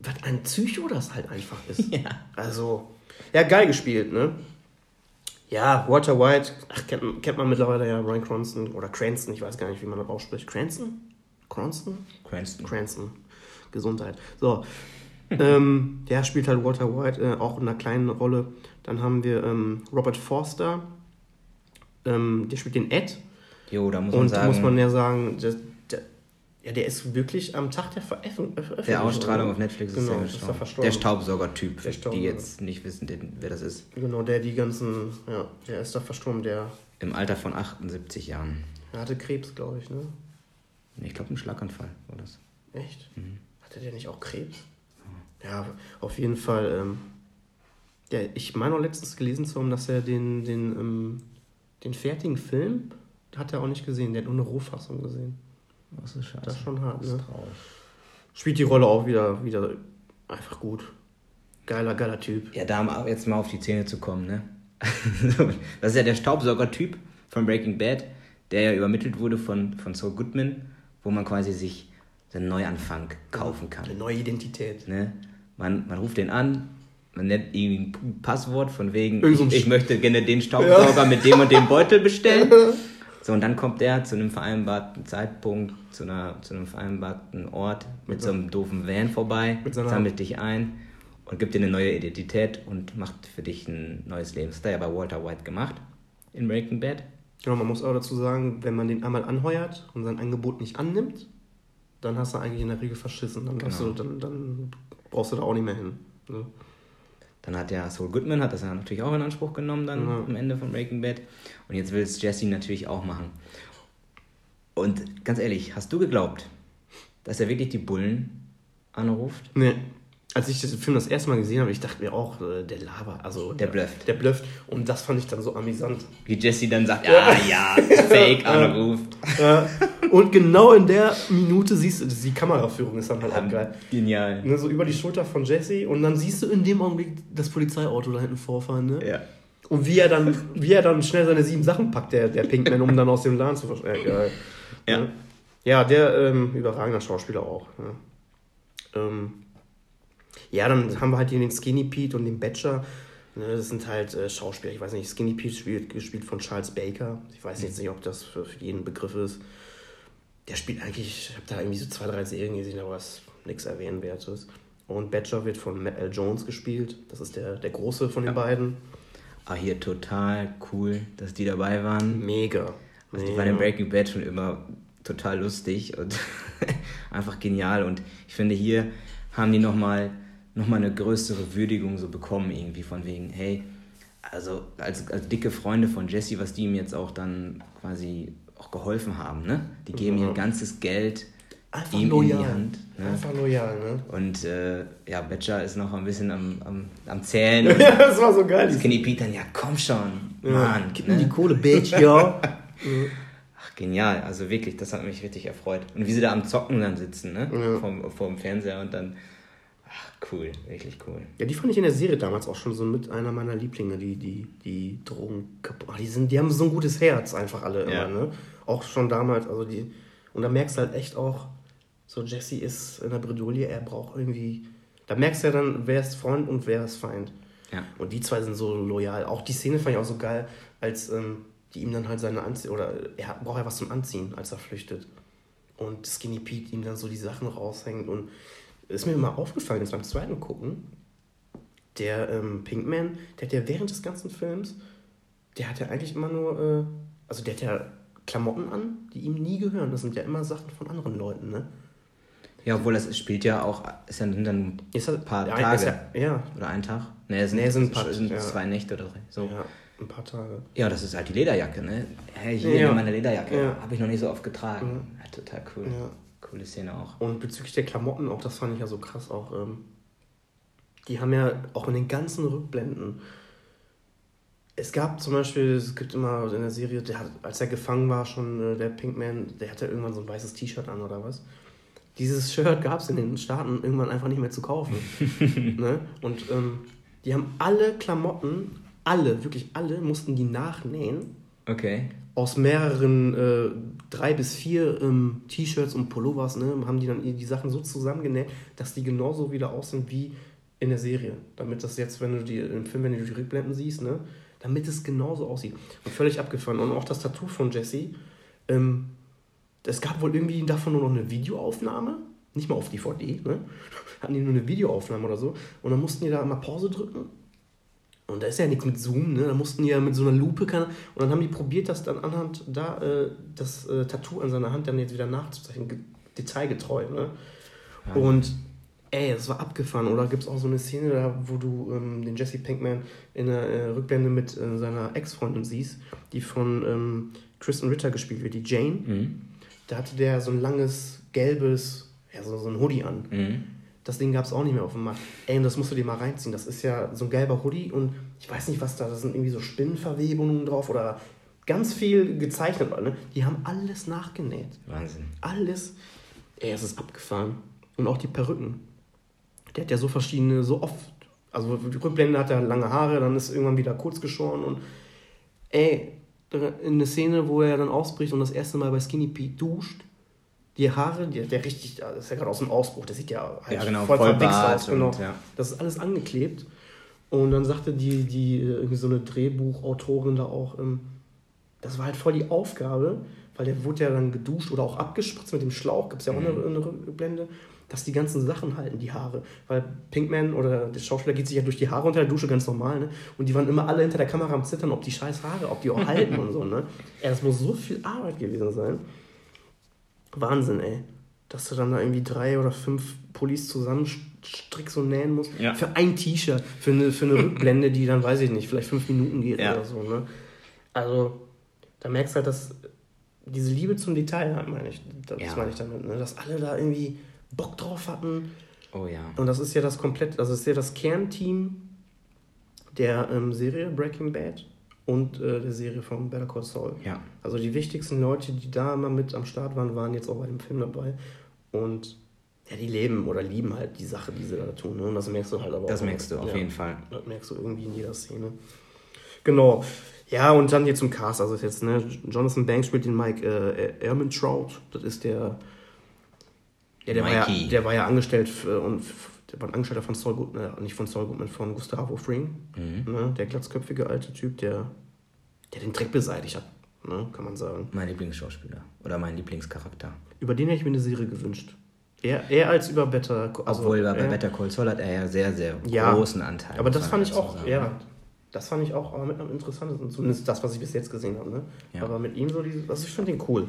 Was ein Psycho das halt einfach ist. Ja. Also, ja, geil gespielt, ne? Ja, Walter White, ach, kennt, kennt man mittlerweile ja, Brian Cranston oder Cranston, ich weiß gar nicht, wie man das ausspricht. Cranston? Cranston? Cranston. Cranston. Gesundheit. So. ähm, der spielt halt Walter White, äh, auch in einer kleinen Rolle. Dann haben wir ähm, Robert Forster, ähm, der spielt den Ed. Jo, da muss man Und sagen, muss man ja sagen, der, ja, der ist wirklich am Tag der Veröffentlichung. der Ausstrahlung auf Netflix ist genau, er ist er verstorben. Der Staubsauger-Typ, Der die jetzt nicht wissen, den, wer das ist. Genau, der die ganzen, ja, der ist da verstorben, der, Im Alter von 78 Jahren. der hatte Krebs, glaube ich, ne? Ich glaube, ein Schlaganfall war das. Echt? Hatte der nicht auch Krebs? Ja, auf jeden Fall. Ähm, ja, ich meine auch letztens gelesen zu haben, dass er den, den, ähm, den fertigen Film hat er auch nicht gesehen, der hat nur eine Rohfassung gesehen. Das ist scheiße. Das ist schon hart, ist ne? Spielt die Rolle auch wieder, wieder einfach gut. Geiler, geiler Typ. Ja, da jetzt mal auf die Zähne zu kommen, ne? das ist ja der Staubsauger-Typ von Breaking Bad, der ja übermittelt wurde von, von Saul Goodman, wo man quasi sich einen Neuanfang kaufen kann. Eine neue Identität. Ne? Man, man ruft den an, man nennt irgendwie ein Passwort von wegen, ich, ich möchte gerne den Staubsauger mit dem und dem Beutel bestellen. So, und dann kommt der zu einem vereinbarten Zeitpunkt, zu, einer, zu einem vereinbarten Ort mit so einem doofen Van vorbei, sammelt dich ein und gibt dir eine neue Identität und macht für dich ein neues Leben. Das hat er ja bei Walter White gemacht in Breaking Bad. Genau, man muss auch dazu sagen, wenn man den einmal anheuert und sein Angebot nicht annimmt, dann hast du eigentlich in der Regel verschissen. Dann, Genau. du, dann, dann brauchst du da auch nicht mehr hin. Ne? Dann hat ja Saul Goodman hat das ja natürlich auch in Anspruch genommen dann Ja. am Ende von Breaking Bad. Und jetzt will es Jesse natürlich auch machen. Und ganz ehrlich, hast du geglaubt, dass er wirklich die Bullen anruft? Nee. Als ich den Film das erste Mal gesehen habe, ich dachte mir auch, äh, der Laber, also Der blufft. Der blufft. Und das fand ich dann so amüsant. Wie Jesse dann sagt, ja, ja, Fake anruft. Ja. Und genau in der Minute siehst du, die Kameraführung ist dann halt auch geil. Genial. Ne, so über die Schulter von Jesse und dann siehst du in dem Augenblick das Polizeiauto da hinten vorfahren, ne? Ja. Und wie er dann, wie er dann schnell seine sieben Sachen packt, der, der Pinkman, um dann aus dem Laden zu verschwinden. Ja, geil. Ja. Ne? Ja, der ähm, überragender Schauspieler auch. Ne? Ähm, ja, dann haben wir halt hier den Skinny Pete und den Batcher. Ne, das sind halt äh, Schauspieler. Ich weiß nicht, Skinny Pete spielt gespielt von Charles Baker. Ich weiß jetzt nicht, ob das für, für jeden Begriff ist. Der spielt eigentlich, ich habe da irgendwie so zwei, drei Serien gesehen, aber es nichts Erwähnenswertes. Und Batcher wird von Matt L. Jones gespielt. Das ist der, der Große von den beiden. Ah, hier total cool, dass die dabei waren. Mega. Also die waren in Breaking Bad schon immer total lustig und einfach genial. Und ich finde, hier haben die nochmal noch mal eine größere Würdigung so bekommen, irgendwie von wegen, hey, also als, als dicke Freunde von Jesse, was die ihm jetzt auch dann quasi auch geholfen haben, ne? Die geben Ja. ihr ganzes Geld Einfach ihm in loyal. die Hand. Ne? Einfach loyal, ne? Und äh, ja, Batcher ist noch ein bisschen am, am, am Zählen. Ja, das war so geil. Skinny Pete dann, ja komm schon, Mann. Gib mir ne? die Kohle, Bitch, ja. Ach, genial, also wirklich, das hat mich richtig erfreut. Und wie sie da am Zocken dann sitzen, ne? Ja. Vom, vom Fernseher und dann, cool, wirklich cool. ja, die fand ich in der Serie damals auch schon so mit einer meiner Lieblinge, die, die, die Drogen kaputt. Die, sind, die haben so ein gutes Herz, einfach alle Ja. immer, ne? Auch schon damals, also die. Und da merkst du halt echt auch, So, Jesse ist in der Bredouille, er braucht irgendwie. Da merkst du ja dann, wer ist Freund und wer ist Feind. Ja. Und die zwei sind so loyal. Auch die Szene fand ich auch so geil, als ähm, die ihm dann halt seine Anziehung, oder er braucht ja was zum Anziehen, als er flüchtet. Und Skinny Pete ihm dann so die Sachen raushängt. Und ist mir mal aufgefallen, jetzt beim zweiten Gucken, der ähm, Pinkman, der hat ja während des ganzen Films, der hat ja eigentlich immer nur, äh, also der hat ja Klamotten an, die ihm nie gehören. Das sind ja immer Sachen von anderen Leuten, ne? Ja, obwohl das spielt ja auch, ist ja sind dann Ist ein paar ja, Tage. Ja, ja, Oder ein Tag? Nee, es sind, Nee, sind ein paar- sind ja. zwei Nächte oder drei. So. ja, ein paar Tage. Ja, das ist halt die Lederjacke, ne? Hey, hier Ja. meine Lederjacke. Ja. Habe ich noch nicht so oft getragen. Ja, total cool. Ja. Coole Szene auch. Und bezüglich der Klamotten, auch das fand ich ja so krass auch. Ähm, die haben ja auch in den ganzen Rückblenden. Es gab zum Beispiel, es gibt immer in der Serie, der hat, als er gefangen war, schon äh, der Pinkman, der hatte irgendwann so ein weißes T-Shirt an oder was. Dieses Shirt gab es in den Staaten irgendwann einfach nicht mehr zu kaufen. ne? Und ähm, die haben alle Klamotten, alle, wirklich alle, mussten die nachnähen Okay. Aus mehreren äh, drei bis vier ähm, T-Shirts und Pullovers, ne, haben die dann die Sachen so zusammengenäht, dass die genauso wieder aussehen wie in der Serie. Damit das jetzt, wenn du die im Film, wenn du die Rückblenden siehst, ne, damit es genauso aussieht. Und völlig abgefahren. Und auch das Tattoo von Jesse, ähm, es gab wohl irgendwie davon nur noch eine Videoaufnahme, nicht mal auf DVD, ne? Hatten die nur eine Videoaufnahme oder so. Und dann mussten die da mal Pause drücken und da ist ja nichts mit Zoom, ne? Da mussten die ja mit so einer Lupe kann, und dann haben die probiert, das dann anhand da äh, das äh, Tattoo an seiner Hand dann jetzt wieder nachzuzeichnen, ge detailgetreu, ne? Ja. Und ey, es war abgefahren. Oder gibt es auch so eine Szene, da, wo du ähm, den Jesse Pinkman in der äh, Rückblende mit äh, seiner Ex-Freundin siehst, die von ähm, Kristen Ritter gespielt wird, die Jane. Mhm. Da hatte der so ein langes, gelbes, ja, so, so ein Hoodie an. Mhm. Das Ding gab es auch nicht mehr auf dem Markt. Ey, und das musst du dir mal reinziehen. Das ist ja so ein gelber Hoodie und ich weiß nicht, was da, da sind irgendwie so Spinnenverwebungen drauf oder ganz viel gezeichnet. Ne? Die haben alles nachgenäht. Wahnsinn. Alles. Ey, es ist abgefahren. Und auch die Perücken. Der hat ja so verschiedene, so oft. Also die Rückblende hat er lange Haare, dann ist irgendwann wieder kurz geschoren und ey, in eine Szene, wo er dann ausbricht und das erste Mal bei Skinny Pete duscht, die Haare, die, der richtig, das ist ja gerade aus dem Ausbruch, der sieht ja halt Ja, genau, voll voll aus, genau. und, ja. Das ist alles angeklebt. Und dann sagte die, die äh, irgendwie so eine Drehbuchautorin da auch, ähm, das war halt voll die Aufgabe, weil der wurde ja dann geduscht oder auch abgespritzt mit dem Schlauch, gibt es ja auch eine, Mhm. eine Rückblende, dass die ganzen Sachen halten, die Haare. Weil Pinkman oder der Schauspieler geht sich ja durch die Haare unter der Dusche ganz normal, ne? Und die waren immer alle hinter der Kamera am Zittern, ob die scheiß Haare, ob die auch halten und so, ne? Ja, das muss so viel Arbeit gewesen sein. Wahnsinn, ey. Dass du dann da irgendwie drei oder fünf Pullis zusammenstrickst und nähen musst. Ja. Für ein T-Shirt, für eine, für eine Rückblende, die dann, weiß ich nicht, vielleicht fünf Minuten geht Ja. oder so, ne? Also, da merkst du halt, dass diese Liebe zum Detail, halt, meine ich, das Ja. meine ich damit, ne? Dass alle da irgendwie Bock drauf hatten. Oh ja. Und das ist ja das komplett, also das ist ja das Kernteam der ähm, Serie Breaking Bad und äh, der Serie von Better Call Saul. Ja. Also die wichtigsten Leute, die da immer mit am Start waren, waren jetzt auch bei dem Film dabei. Und ja, die leben oder lieben halt die Sache, die sie da tun. Ne? Und das merkst du halt aber Das auch. merkst du auf ja, jeden Fall. Das merkst du irgendwie in jeder Szene. Genau. Ja, und dann hier zum Cast. Also jetzt, ne, Jonathan Banks spielt den Mike äh, Ehrmantraut. Das ist der. Ja, der war ja, der war ja angestellt für, und der war ein Angestellter von Saul Goodman, äh, nicht von Saul Goodman, von Gustavo Fring. Mhm. Ne, der glatzköpfige alte Typ, der, der den Dreck beseitigt hat, ne, kann man sagen. Mein Lieblingsschauspieler. Oder mein Lieblingscharakter. Über den hätte ich mir eine Serie gewünscht. Eher, eher als über Better also, Obwohl bei äh, Better Call Saul hat er ja sehr, sehr Ja. großen Anteil. Aber das fand ich auch, sagen. ja, das fand ich auch aber mit am interessantesten, zumindest das, was ich bis jetzt gesehen habe. Ne? Ja. Aber mit ihm so, diese, also ich finde den cool.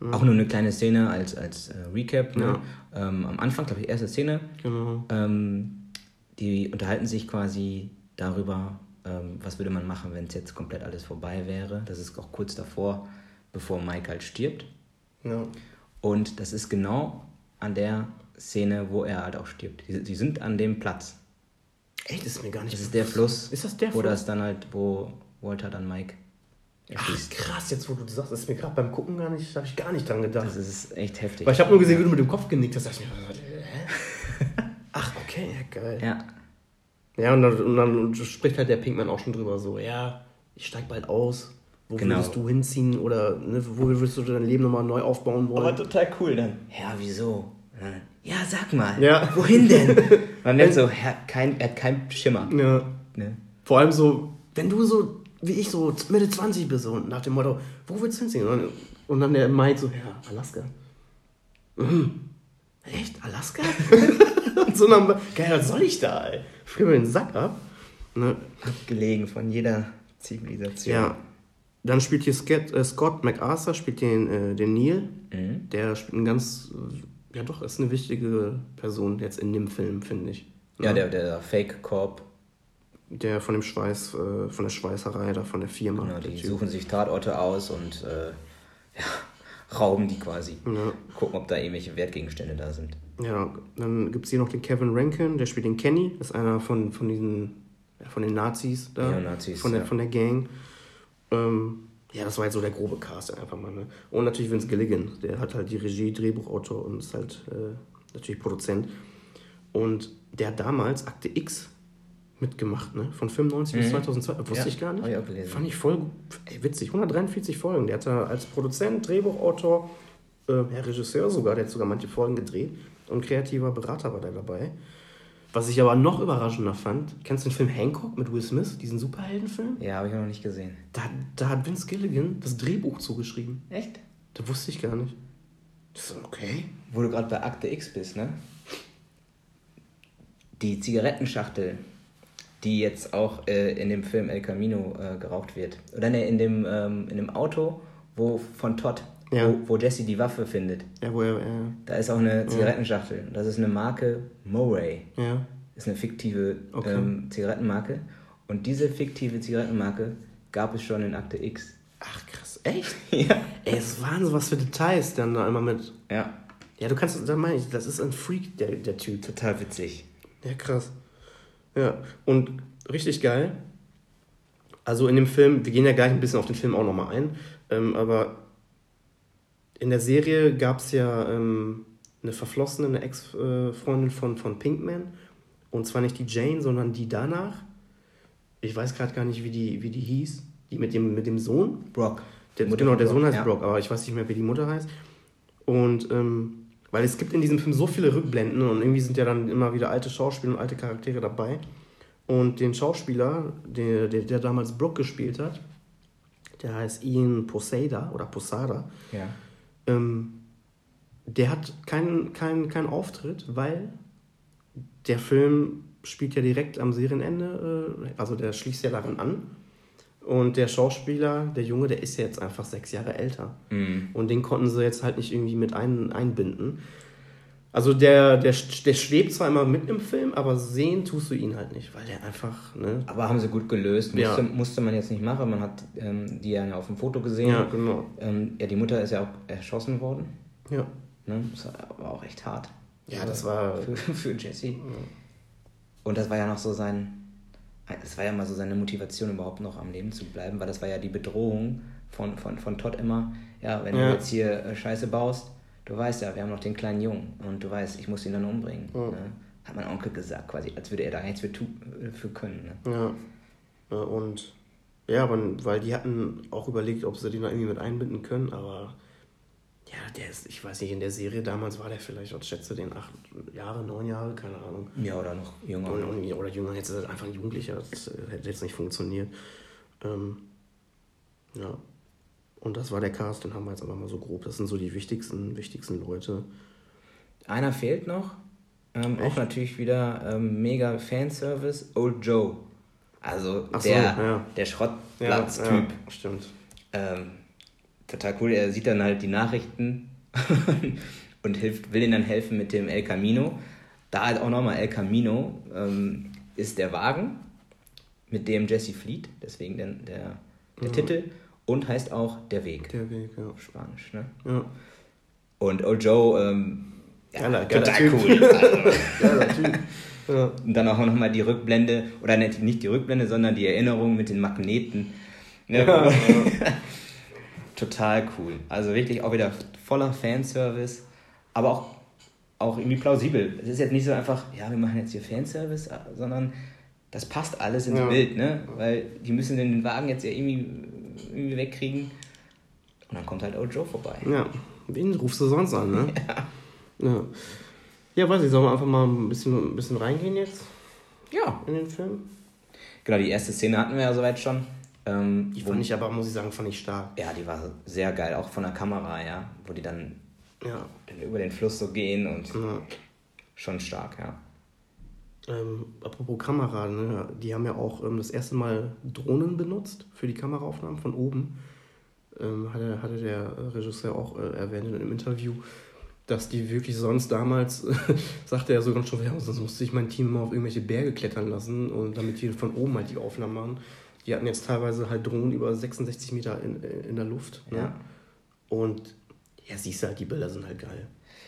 Auch nur eine kleine Szene als, als äh, Recap. Ne? Ähm, am Anfang, glaube ich, erste Szene. Genau. Ähm, die unterhalten sich quasi darüber, ähm, was würde man machen, wenn es jetzt komplett alles vorbei wäre. Das ist auch kurz davor, bevor Mike halt stirbt. Ja. Und das ist genau an der Szene, wo er halt auch stirbt. Die, die sind an dem Platz. Ey, das ist mir gar nicht Das ist der Fluss, Ist das der wo Fluss? das dann halt, wo Walter dann Mike Ach, krass, jetzt wo du das sagst, das ist mir gerade beim Gucken gar nicht, habe ich gar nicht dran gedacht. Das ist echt heftig. Weil ich habe nur gesehen, wie du mit dem Kopf genickt hast. Da ich mir, hä? Ach, okay, ja, geil. Ja, Ja, und dann, und dann spricht halt der Pinkman auch schon drüber so, ja, ich steig bald aus. Wo Genau. würdest du hinziehen oder ne, wo würdest du dein Leben nochmal neu aufbauen wollen? total cool dann. Ja, wieso? Ja, sag mal. Ja. Wohin denn? Man merkt so, er hat, kein, er hat keinen Schimmer. Ja. Ne? Vor allem so, wenn du so, wie ich, so Mitte 20 bist und nach dem Motto, wo willst du hinziehen? Und, und dann der meint so, ja, Alaska. Mhm. Echt? Alaska? und so dann, geil, was soll ich da, ey? Frier mir den Sack ab. Ne? Abgelegen von jeder Zivilisation. Ja. Dann spielt hier Scott, äh, Scott MacArthur, spielt den, äh, den Neil. Mhm. Der spielt ein ganz, ja doch, ist eine wichtige Person jetzt in dem Film, finde ich. Ja, Ne? der, der Fake-Corp, Der von dem Schweiß, äh, von der Schweißerei da, von der Firma. genau, die suchen sich Tatorte aus und äh, ja, rauben die quasi. Ja. Gucken, ob da irgendwelche Wertgegenstände da sind. Ja, dann gibt es hier noch den Kevin Rankin, der spielt den Kenny, das ist einer von, von diesen, ja, von den Nazis da. Neonazis, Von der, ja. von der Gang. Ähm, ja, das war jetzt so der grobe Cast einfach mal, ne? Und natürlich Vince Gilligan, der hat halt die Regie, Drehbuchautor und ist halt äh, natürlich Produzent. Und der hat damals Akte X mitgemacht, ne? Von 95 bis Mhm. 2002. Wusste Ja, ich gar nicht. ich auch gelesen. Fand ich voll gut. Ey, witzig. 143 Folgen. Der hat da als Produzent, Drehbuchautor, äh, ja, Regisseur sogar, der hat sogar manche Folgen gedreht. Und kreativer Berater war der dabei. Was ich aber noch überraschender fand, kennst du den Film Hancock mit Will Smith, diesen Superheldenfilm? Ja, habe ich noch nicht gesehen. Da, da hat Vince Gilligan das Drehbuch zugeschrieben. Echt? Das wusste ich gar nicht. Das ist okay. Wo du gerade bei Akte X bist, ne? Die Zigarettenschachtel, die jetzt auch äh, in dem Film El Camino äh, geraucht wird. Oder ne, in dem, ähm, in dem Auto, wo von Todd, Ja. wo, wo Jesse die Waffe findet. Ja, wo er, äh, Da ist auch eine Zigarettenschachtel. Das ist eine Marke Moray. ja. Ist eine fiktive Okay. ähm, Zigarettenmarke. Und diese fiktive Zigarettenmarke gab es schon in Akte X. Ach krass, echt? ja. Ey, es ist Wahnsinn, was für Details dann da immer mit. Ja, Ja, du kannst, da meine ich, das ist ein Freak, der, der Typ. total witzig. Ja, krass. Ja, und richtig geil. Also in dem Film, wir gehen ja gleich ein bisschen auf den Film auch nochmal ein, ähm, aber in der Serie gab es ja ähm, eine Verflossene, eine Ex-Freundin von, von Pinkman. Und zwar nicht die Jane, sondern die danach. Ich weiß gerade gar nicht, wie die, wie die hieß. Die mit dem, mit dem Sohn. Brock. Der, genau, der Sohn Brock, heißt ja. Brock, aber ich weiß nicht mehr, wie die Mutter heißt. Und ähm, weil es gibt in diesem Film so viele Rückblenden und irgendwie sind ja dann immer wieder alte Schauspieler und alte Charaktere dabei. Und den Schauspieler, der, der, der damals Brock gespielt hat, der heißt Ian Posada oder Posada, Ja. ähm, der hat keinen keinen keinen Auftritt, weil der Film spielt ja direkt am Serienende, äh, also der schließt ja daran an. Und der Schauspieler, der Junge, der ist ja jetzt einfach sechs Jahre älter. Mhm. Und den konnten sie jetzt halt nicht irgendwie mit ein, einbinden. Also der, der, der schwebt zwar immer mit im Film, aber sehen tust du ihn halt nicht, weil der einfach, ne? Aber haben sie gut gelöst. Ja. Musste, musste man jetzt nicht machen. Man hat ähm, die ja auf dem Foto gesehen. Ja, genau. Ähm, ja, die Mutter ist ja auch erschossen worden. Ja. Ne? Das war auch echt hart. Ja, das war. Für, für Jesse. Und das war ja noch so sein. Das war ja mal so seine Motivation, überhaupt noch am Leben zu bleiben, weil das war ja die Bedrohung von, von, von Todd immer. Ja, wenn Ja. du jetzt hier äh, Scheiße baust, du weißt ja, wir haben noch den kleinen Jungen und du weißt, ich muss ihn dann umbringen. Ja. Ne? Hat mein Onkel gesagt, quasi, als würde er da nichts für, tu- für können. Ne? Ja. ja und ja, aber, weil die hatten auch überlegt, ob sie den da irgendwie mit einbinden können, aber ja, der ist, ich weiß nicht, in der Serie damals war der vielleicht, ich schätze den acht Jahre, neun Jahre, keine Ahnung. Ja, oder noch jünger. Oder, oder jünger, jetzt ist er einfach ein Jugendlicher, das hätte jetzt nicht funktioniert. Ähm, ja. Und das war der Cast, den haben wir jetzt aber mal so grob. Das sind so die wichtigsten, wichtigsten Leute. Einer fehlt noch. Ähm, auch natürlich wieder ähm, mega Fanservice. Old Joe. Also Ach so, der, ja. der Schrottplatz-Typ. Ja, stimmt. Ähm, total cool. Er sieht dann halt die Nachrichten und hilft, will ihnen dann helfen mit dem El Camino. Da halt auch nochmal El Camino ähm, ist der Wagen, mit dem Jesse flieht. Deswegen der, der, der Titel. Und heißt auch Der Weg. Der Weg, ja. Auf Spanisch, ne? ja. Und Old Joe, ähm, ja, Geiler- geiler total Typ. cool. Also, Geiler Typ. Ja. Und dann auch nochmal die Rückblende, oder nicht nicht die Rückblende, sondern die Erinnerung mit den Magneten. Ne? Ja, Total cool. Also wirklich auch wieder voller Fanservice, aber auch, auch irgendwie plausibel. Es ist jetzt nicht so einfach, ja, wir machen jetzt hier Fanservice, sondern das passt alles ins Ja. Bild, ne? Weil die müssen den Wagen jetzt ja irgendwie, irgendwie wegkriegen. Und dann kommt halt Old Joe vorbei. Ja, wen rufst du sonst an, ne? Ja. Ja, weiß ich, sollen wir einfach mal ein bisschen, ein bisschen reingehen jetzt Ja. in den Film? Genau, die erste Szene hatten wir ja soweit schon. Ähm, Die wo- fand ich aber, muss ich sagen, fand ich stark. ja, die war sehr geil, auch von der Kamera, ja. Wo die dann, Ja. dann über den Fluss so gehen und ja. schon stark, ja. Ähm, apropos Kamera, ne? die haben ja auch ähm, das erste Mal Drohnen benutzt für die Kameraaufnahmen von oben. Ähm, hatte, hatte der Regisseur auch äh, erwähnt in einem Interview, dass die wirklich sonst damals, sagte er sogar schon, ja, sonst musste ich mein Team immer auf irgendwelche Berge klettern lassen und damit die von oben halt die Aufnahmen machen. Die hatten jetzt teilweise halt Drohnen über 66 Meter in, in der Luft. Ne? Ja. Und ja, siehst du halt, die Bilder sind halt geil.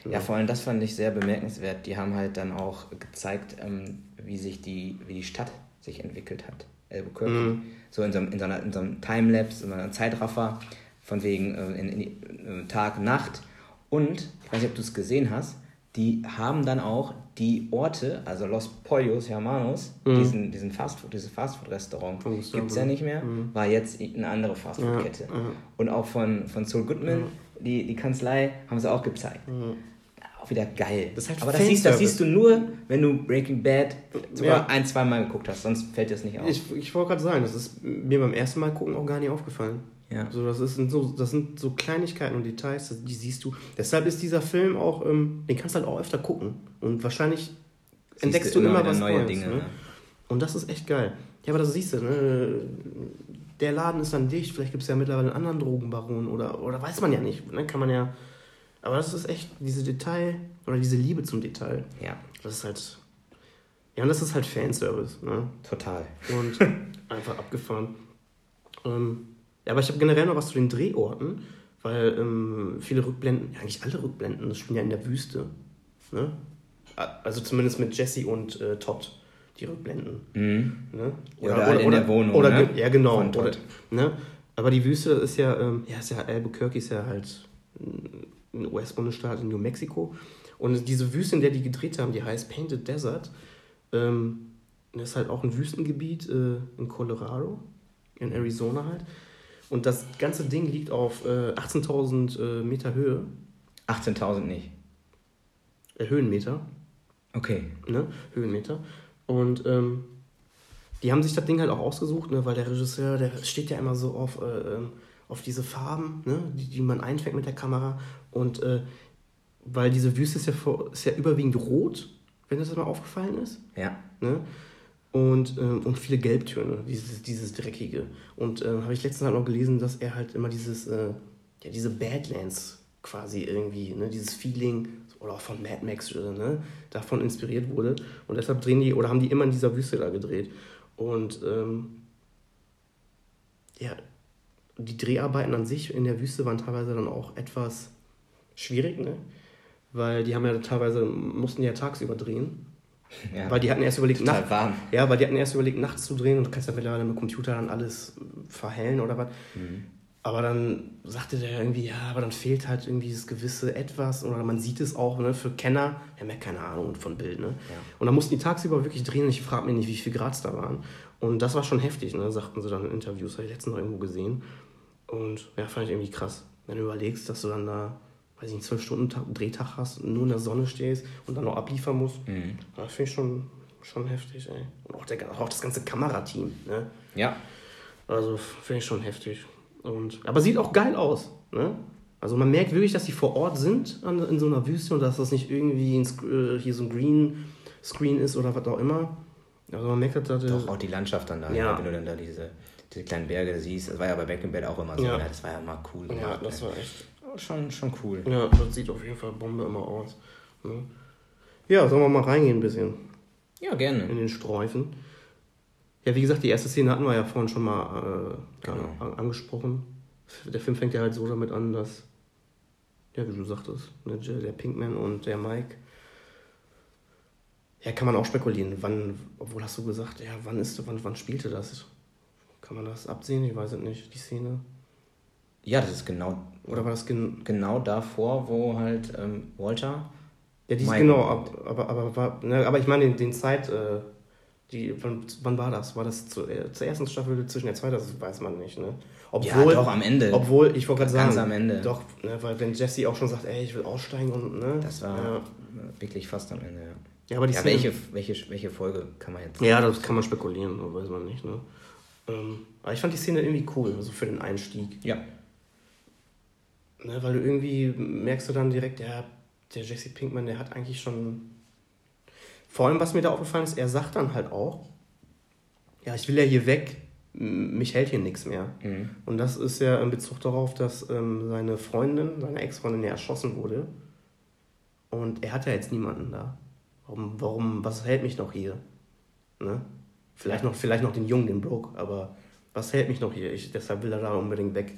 Ja, vor allem das fand ich sehr bemerkenswert. Die haben halt dann auch gezeigt, ähm, wie sich die, wie die Stadt sich entwickelt hat. Albuquerque. Mhm. So in so, einem, in, so einer, in so einem Timelapse, in so einem Zeitraffer, von wegen äh, in, in, in Tag, Nacht. Und, ich weiß nicht, ob du es gesehen hast, die haben dann auch die Orte, also Los Pollos Hermanos, diesen, diesen Fastfood, dieses Fastfood-Restaurant, Von gibt es ja nicht mehr, war jetzt eine andere Fastfood-Kette. Ja, ja. Und auch von, von Soul Goodman, die, die Kanzlei, haben sie auch gezeigt. Auch wieder geil. Das ist halt Aber das siehst, das siehst du nur, wenn du Breaking Bad sogar Ja. ein, zwei Mal geguckt hast, sonst fällt dir das nicht auf. Ich, ich wollte gerade sagen, das ist mir beim ersten Mal gucken auch gar nicht aufgefallen. Ja. So, das, ist, sind so, das sind so Kleinigkeiten und Details, die siehst du. Deshalb ist dieser Film auch, ähm, den kannst du halt auch öfter gucken. Und wahrscheinlich entdeckst du immer, wieder was neue Neues. Dinge. ne? Ne? Und das ist echt geil. Ja, aber das siehst du, ne? Der Laden ist dann dicht, vielleicht gibt es ja mittlerweile einen anderen Drogenbaron oder, oder weiß man ja nicht. Ne? Kann man ja. Aber das ist echt, diese Detail oder diese Liebe zum Detail, Ja, das ist halt. Ja, und das ist halt Fanservice. Ne? total. und einfach abgefahren. Ähm, aber ich habe generell noch was zu den Drehorten, weil ähm, viele Rückblenden, ja, eigentlich alle Rückblenden, das spielen ja in der Wüste. Ne? Also zumindest mit Jesse und äh, Todd, die Rückblenden. Mhm. Ne? Oder halt in der Wohnung, Oder, ne? Ja, genau. Von Oder, ne? Aber die Wüste ist ja, ähm, ja, ist ja Albuquerque ist ja halt ein US-Bundesstaat in New Mexico. Und diese Wüste, in der die gedreht haben, die heißt Painted Desert. Ähm, das ist halt auch ein Wüstengebiet äh, in Colorado, in Arizona halt. Und das ganze Ding liegt auf äh, 18.000 äh, Meter Höhe, 18.000 nicht. äh, Höhenmeter. Okay. ne? Höhenmeter. Und ähm, die haben sich das Ding halt auch ausgesucht, ne? weil der Regisseur, der steht ja immer so auf, äh, ähm, auf diese Farben, ne? die, die man einfängt mit der Kamera. Und äh, weil diese Wüste ist ja, vor, ist ja überwiegend rot, wenn das mal aufgefallen ist. Ja. Ne? Und, ähm, und viele Gelbtöne, dieses, dieses Dreckige. Und ähm, habe ich letztens halt noch gelesen, dass er halt immer dieses, äh, ja, diese Badlands quasi irgendwie, ne, dieses Feeling, oder auch von Mad Max, äh, ne, davon inspiriert wurde. Und deshalb drehen die, oder haben die immer in dieser Wüste da gedreht. Und ähm, ja, die Dreharbeiten an sich in der Wüste waren teilweise dann auch etwas schwierig, ne? Weil die haben ja teilweise, mussten ja tagsüber drehen. Ja. Weil die hatten erst überlegt, Total Nacht, warm. ja, weil die hatten erst überlegt, nachts zu drehen und du kannst ja mittlerweile mit dem Computer dann alles verhellen oder was. Mhm. Aber dann sagte der irgendwie, ja, aber dann fehlt halt irgendwie das gewisse Etwas oder man sieht es auch, ne, für Kenner, wir haben ja keine Ahnung von Bild, ne. Und dann mussten die tagsüber wirklich drehen und ich frage mich nicht, wie viel Grad es da waren. Und das war schon heftig, ne, sagten sie dann in Interviews, habe ich letztens noch irgendwo gesehen. Und ja, fand ich irgendwie krass. Wenn du überlegst, dass du dann da, weiß ich nicht, zwölf Stunden Tag, Drehtag hast, nur in der Sonne stehst und dann noch abliefern musst, Mhm. das finde ich schon, schon heftig, ey. Und auch, der, auch das ganze Kamerateam, ne? Ja. Also finde ich schon heftig. Und, aber sieht auch geil aus, ne? Also man merkt wirklich, dass die vor Ort sind an, in so einer Wüste und dass das nicht irgendwie ein, äh, hier so ein Green Screen ist oder was auch immer. Also man merkt, dass das, Doch, auch die Landschaft dann da, Ja. wenn du dann da diese, diese kleinen Berge siehst. Das war ja bei Bed auch immer so. Ja. Ne? Das war ja mal cool. ja, gemacht, das war echt. Schon, schon cool. Ja, das sieht auf jeden Fall Bombe immer aus. Ne? Ja, sollen wir mal reingehen ein bisschen Ja, gerne. in den Streifen. Ja, wie gesagt, die erste Szene hatten wir ja vorhin schon mal äh, Genau. an, angesprochen. Der Film fängt ja halt so damit an, dass, ja, wie du sagtest, ne, der Pinkman und der Mike, ja, kann man auch spekulieren, wann, obwohl hast du gesagt, ja, wann ist, wann, wann spielte das? Kann man das absehen? Ich weiß es nicht, die Szene. Ja, das ist genau, Oder war das gen genau davor, wo halt ähm, Walter. Ja, die ist genau, ab, aber, aber, war, ne, aber ich meine den, den Zeit, äh, die, wann, wann war das? War das zu, äh, zur ersten Staffel, zwischen der zweiten, das weiß man nicht, ne? Obwohl, ja, doch, am Ende. Obwohl, ich wollte gerade sagen, Ganz am Ende. doch, ne, weil wenn Jesse auch schon sagt, ey, ich will aussteigen und, ne? Das war- Ja, wirklich fast am Ende, ja. Ja, aber die ja, welche, welche, welche Folge kann man jetzt. Ja, das kann man spekulieren, weiß man nicht. Ne? Ähm, aber ich fand die Szene irgendwie cool, also für den Einstieg. Ja. Ne, weil du irgendwie merkst du dann direkt, ja, der Jesse Pinkman, der hat eigentlich schon. Vor allem, was mir da aufgefallen ist, er sagt dann halt auch, ja, ich will ja hier weg, mich hält hier nichts mehr. Mhm. Und das ist ja in Bezug darauf, dass ähm, seine Freundin, seine Ex-Freundin ja erschossen wurde. Und er hat ja jetzt niemanden da. Warum, warum, was hält mich noch hier? Ne? Vielleicht, noch, vielleicht noch den Jungen, den Broke, aber was hält mich noch hier? Ich, deshalb will er da unbedingt weg.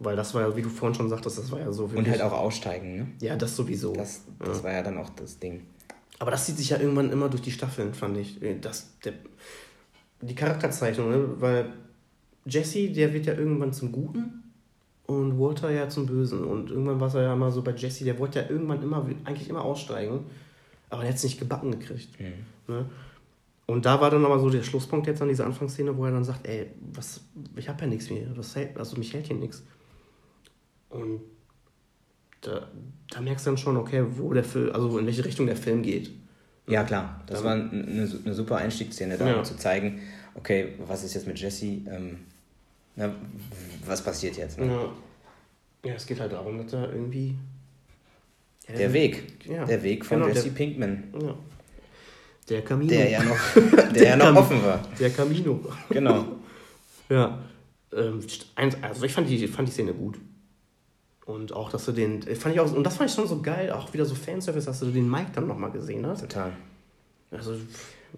Weil das war ja, wie du vorhin schon sagtest, das war ja so Und halt auch aussteigen, ne? Ja, das sowieso. Das, das war ja dann auch das Ding. Aber das zieht sich ja irgendwann immer durch die Staffeln, fand ich. Das, der, die Charakterzeichnung, ne? weil Jesse, der wird ja irgendwann zum Guten und Walter ja zum Bösen. Und irgendwann war es ja immer so bei Jesse, der wollte ja irgendwann immer, eigentlich immer aussteigen, aber er hat es nicht gebacken gekriegt. Ne? Und da war dann aber so der Schlusspunkt jetzt an dieser Anfangsszene, wo er dann sagt, ey, was, ich habe ja nichts mehr, das hält, also mich hält hier nichts. Und da, da merkst du dann schon, okay, wo der Film, also in welche Richtung der Film geht. Ja, klar. Das war eine, eine super Einstiegsszene, da Ja. um zu zeigen, okay, was ist jetzt mit Jesse? Ähm, na, was passiert jetzt? Ne? Ja. ja, es geht halt darum, dass er irgendwie. Ja, Der Weg. Ja. Der Weg von Genau, Jesse der- Pinkman. Ja. Der Camino. Der ja noch, der ja noch offen war. Der Camino. Genau. Ja. Ähm, also ich fand die, fand die Szene gut. Und auch, dass du den. Fand ich auch, und das fand ich schon so geil, auch wieder so Fanservice, dass du den Mike dann nochmal gesehen hast. Total. Also,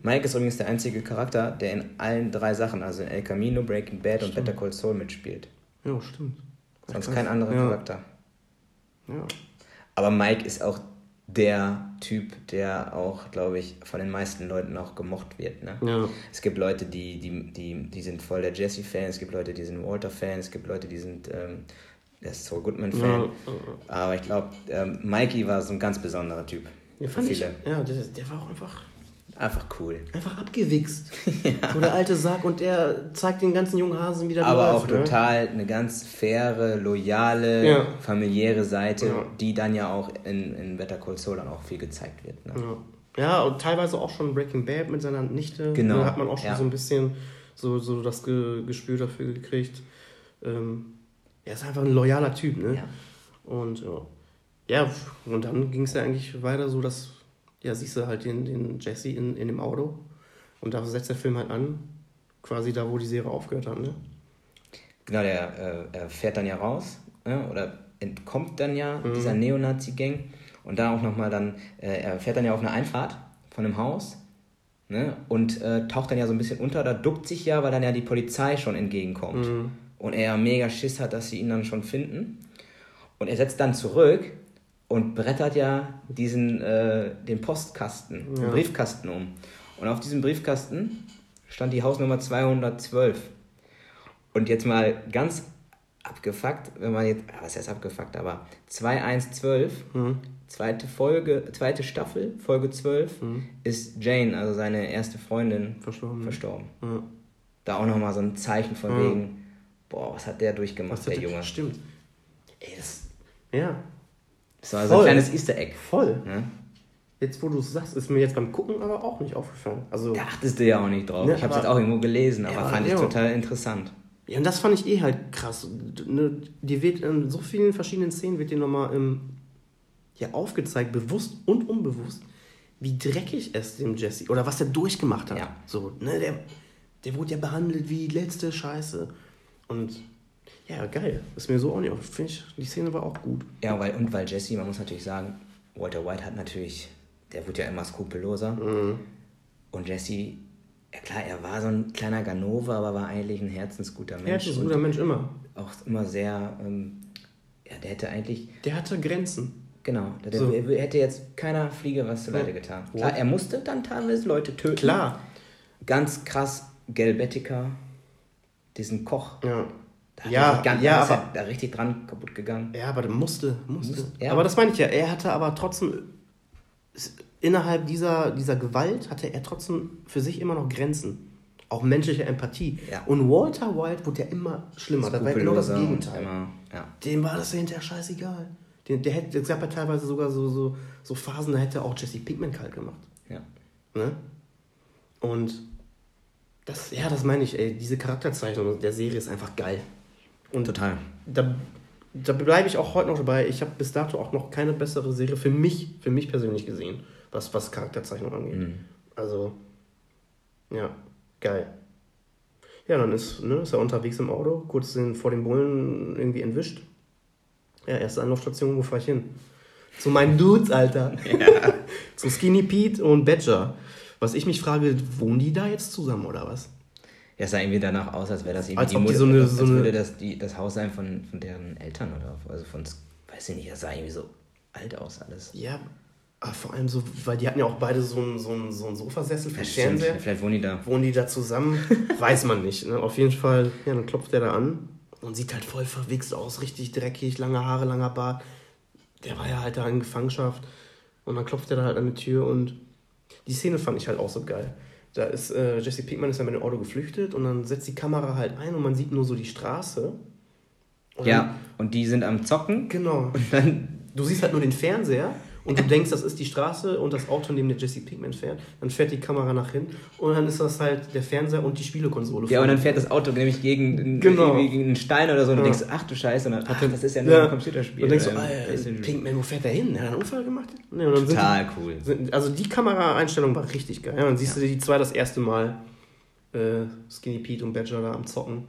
Mike ist übrigens der einzige Charakter, der in allen drei Sachen, also in El Camino, Breaking Bad und Better Call Saul mitspielt. ja, stimmt. Sonst kein anderer ja. Charakter. Ja. Aber Mike ist auch der Typ, der auch, glaube ich, von den meisten Leuten auch gemocht wird. Ne? Ja. Es gibt Leute, die, die, die, die sind voll der Jesse-Fan, es gibt Leute, die sind Walter-Fan, es gibt Leute, die sind ähm, der Saul Goodman-Fan. Ja. Aber ich glaube, ähm, Mikey war so ein ganz besonderer Typ. Ja, Für fand ich, viele. ja der, der war auch einfach, Einfach cool. einfach abgewichst. So der alte Sack und der zeigt den ganzen jungen Hasen, wie der Aber auch ne? total eine ganz faire, loyale, Ja. familiäre Seite, Ja. die dann ja auch in, in Better Call Saul dann auch viel gezeigt wird. Ne? Ja. ja, und teilweise auch schon Breaking Bad mit seiner Nichte. Genau, Da hat man auch schon ja. so ein bisschen so, so das Ge Gespür dafür gekriegt. Ähm, er ist einfach ein loyaler Typ, ne? Ja. Und ja. Ja, und dann ging es ja eigentlich weiter so, dass, ja, siehst du halt den, den Jesse in, in dem Auto. Und da setzt der Film halt an, quasi da, wo die Serie aufgehört hat, ne? Genau, der äh, er fährt dann ja raus ne? oder entkommt dann ja Mhm. dieser Neonazi-Gang und da auch nochmal dann, äh, er fährt dann ja auf eine Einfahrt von einem Haus ne? und äh, taucht dann ja so ein bisschen unter, da duckt sich ja, weil dann ja die Polizei schon entgegenkommt Mhm. Und er mega Schiss hat, dass sie ihn dann schon finden und er setzt dann zurück und brettert ja diesen, äh, den Postkasten, den Ja. Briefkasten um und auf diesem Briefkasten stand die Hausnummer 212 und jetzt mal ganz abgefuckt, wenn man jetzt, was heißt abgefuckt, aber 2112, Mhm. zweite Folge, zweite Staffel, Folge 12, Mhm. ist Jane, also seine erste Freundin, Verstorben. verstorben. Ja. Da auch nochmal so ein Zeichen von Ja. wegen, boah, was hat der durchgemacht, Was der hat Junge. Stimmt. Ey, das. Ja, Das war so ein kleines Easter Egg. voll. Ne? Jetzt, wo du es sagst, ist mir jetzt beim Gucken aber auch nicht aufgefallen. Also, Da achtest du ja auch nicht drauf. Ne, ich habe es auch irgendwo gelesen, aber Ja, fand ich ja. total interessant. ja, und das fand ich eh halt krass. Ne, Die wird in so vielen verschiedenen Szenen wird dir nochmal ähm, ja, aufgezeigt, bewusst und unbewusst, wie dreckig es dem Jesse oder was er durchgemacht hat. Ja. So, ne, der, der wurde ja behandelt wie letzte Scheiße. Und ja, geil. Ist mir so auch nicht. Finde ich, die Szene war auch gut. Ja, weil, und weil Jesse, man muss natürlich sagen, Walter White hat natürlich, der wird ja immer skrupelloser. Mhm. Und Jesse, ja klar, er war so ein kleiner Ganove, aber war eigentlich ein herzensguter Er Mensch. ist ein und guter Mensch immer. auch immer sehr, ähm, ja, der hätte eigentlich, Der hatte Grenzen. genau, der, So. der hätte jetzt keiner Fliege was zu Ja. getan. Klar, er musste dann teilweise Leute töten. Klar. Ganz krass, Gelbetica, diesen Koch. Ja. Da Ja, ganz, ja, aber- er da richtig dran kaputt gegangen. Ja, aber der musste, musste. Musste, ja. Aber das meine ich ja, er hatte aber trotzdem, innerhalb dieser, dieser Gewalt hatte er trotzdem für sich immer noch Grenzen. Auch menschliche Empathie. Ja. Und Walter White wurde ja immer schlimmer. Da war genau das Gegenteil. Immer, ja. Dem war das ja hinterher scheißegal. Der, der hätte, es gab ja teilweise sogar so, so, so Phasen, da hätte auch Jesse Pinkman kalt gemacht. Ja. Ne? Und das, ja, das meine ich, ey, diese Charakterzeichnung der Serie ist einfach geil. Und Total. da, da bleibe ich auch heute noch dabei. Ich habe bis dato auch noch keine bessere Serie für mich, für mich persönlich gesehen, was, was Charakterzeichnung angeht. Mhm. Also, ja, geil. Ja, dann ist, ne, ist er unterwegs im Auto, kurz den, vor dem Bullen irgendwie entwischt. Ja, erste Anlaufstation, wo fahr ich hin? Zu meinen Dudes, Alter. Zu Skinny Pete und Badger. Was ich mich frage, wohnen die da jetzt zusammen oder was? Ja, es sah irgendwie danach aus, als wäre das irgendwie Als ob die Mutter- so eine- als so eine- würde das die, das Haus sein von, von deren Eltern oder also von, weiß ich nicht, das sah irgendwie so alt aus alles. Ja, aber vor allem so, weil die hatten ja auch beide so einen so so einen Sofasessel für. Fernseher. Vielleicht wohnen die da. Wohnen die da zusammen? Weiß man nicht. Ne? Auf jeden Fall, ja, dann klopft der da an und sieht halt voll verwichst aus, richtig dreckig, lange Haare, langer Bart. Der war ja halt da in Gefangenschaft. Und dann klopft er da halt an die Tür und die Szene fand ich halt auch so geil. Da ist äh, Jesse Pinkman ist ja mit dem Auto geflüchtet und dann setzt die Kamera halt ein und man sieht nur so die Straße. Und Ja, und die sind am Zocken. Genau. Und dann, Du siehst halt nur den Fernseher und du denkst, das ist die Straße und das Auto, in dem der Jesse Pinkman fährt. Dann fährt die Kamera nach hinten und dann ist das halt der Fernseher und die Spielekonsole. ja, und dann fährt das Auto nämlich gegen, Genau. irgendwie gegen einen Stein oder so und du Ja. denkst, ach du Scheiße, und dann, ach, das ist ja nur Ja. ein Computerspiel. Und denkst du, ein ah, PlayStation. Pinkman, wo fährt der hin? Hat er einen Unfall gemacht? Nee, Total cool. die, sind, also die Kameraeinstellung war richtig geil. Ja, dann siehst du die zwei das erste Mal, äh, Skinny Pete und Badger da am Zocken.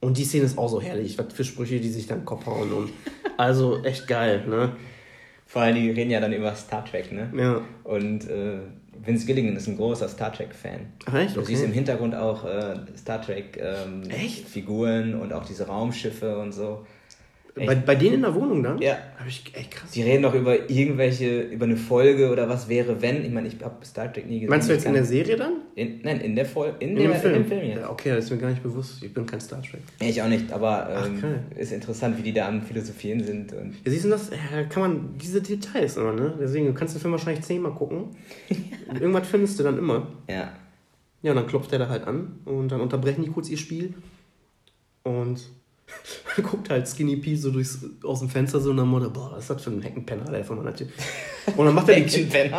Und die Szene ist auch so herrlich, was für Sprüche die sich dann Kopf hauen. Und, also echt geil, ne? Vor allem, die reden ja dann über Star Trek, ne? Ja. Und äh, Vince Gilligan ist ein großer Star Trek-Fan. Ach, echt? Du Okay. siehst im Hintergrund auch äh, Star? Trek-Figuren und auch diese Raumschiffe und so. Bei, bei denen in der Wohnung dann? Ja. Hab ich echt krass. Die reden doch über irgendwelche, über eine Folge oder was wäre, wenn. Ich meine, ich habe Star Trek nie gesehen. Meinst du jetzt in der Serie dann? In, nein, in der Folge. In, In dem, Film? In dem Film jetzt. Ja, okay, das ist mir gar nicht bewusst. Ich bin kein Star Trek. Ich auch nicht, aber ähm, Ach, ist interessant, wie die da am Philosophieren sind. Und Ja, siehst du das? Ja, kann man diese Details immer, ne? Deswegen, du kannst den Film wahrscheinlich zehnmal gucken. Und Irgendwas findest du dann immer. ja, Ja, und dann klopft er da halt an und dann unterbrechen die kurz ihr Spiel. Und dann guckt halt Skinny Pete so durchs, aus dem Fenster so und dann Mutter, boah, was ist das für ein Heckenpenner, der von meiner Tür. Und dann macht er die Tür,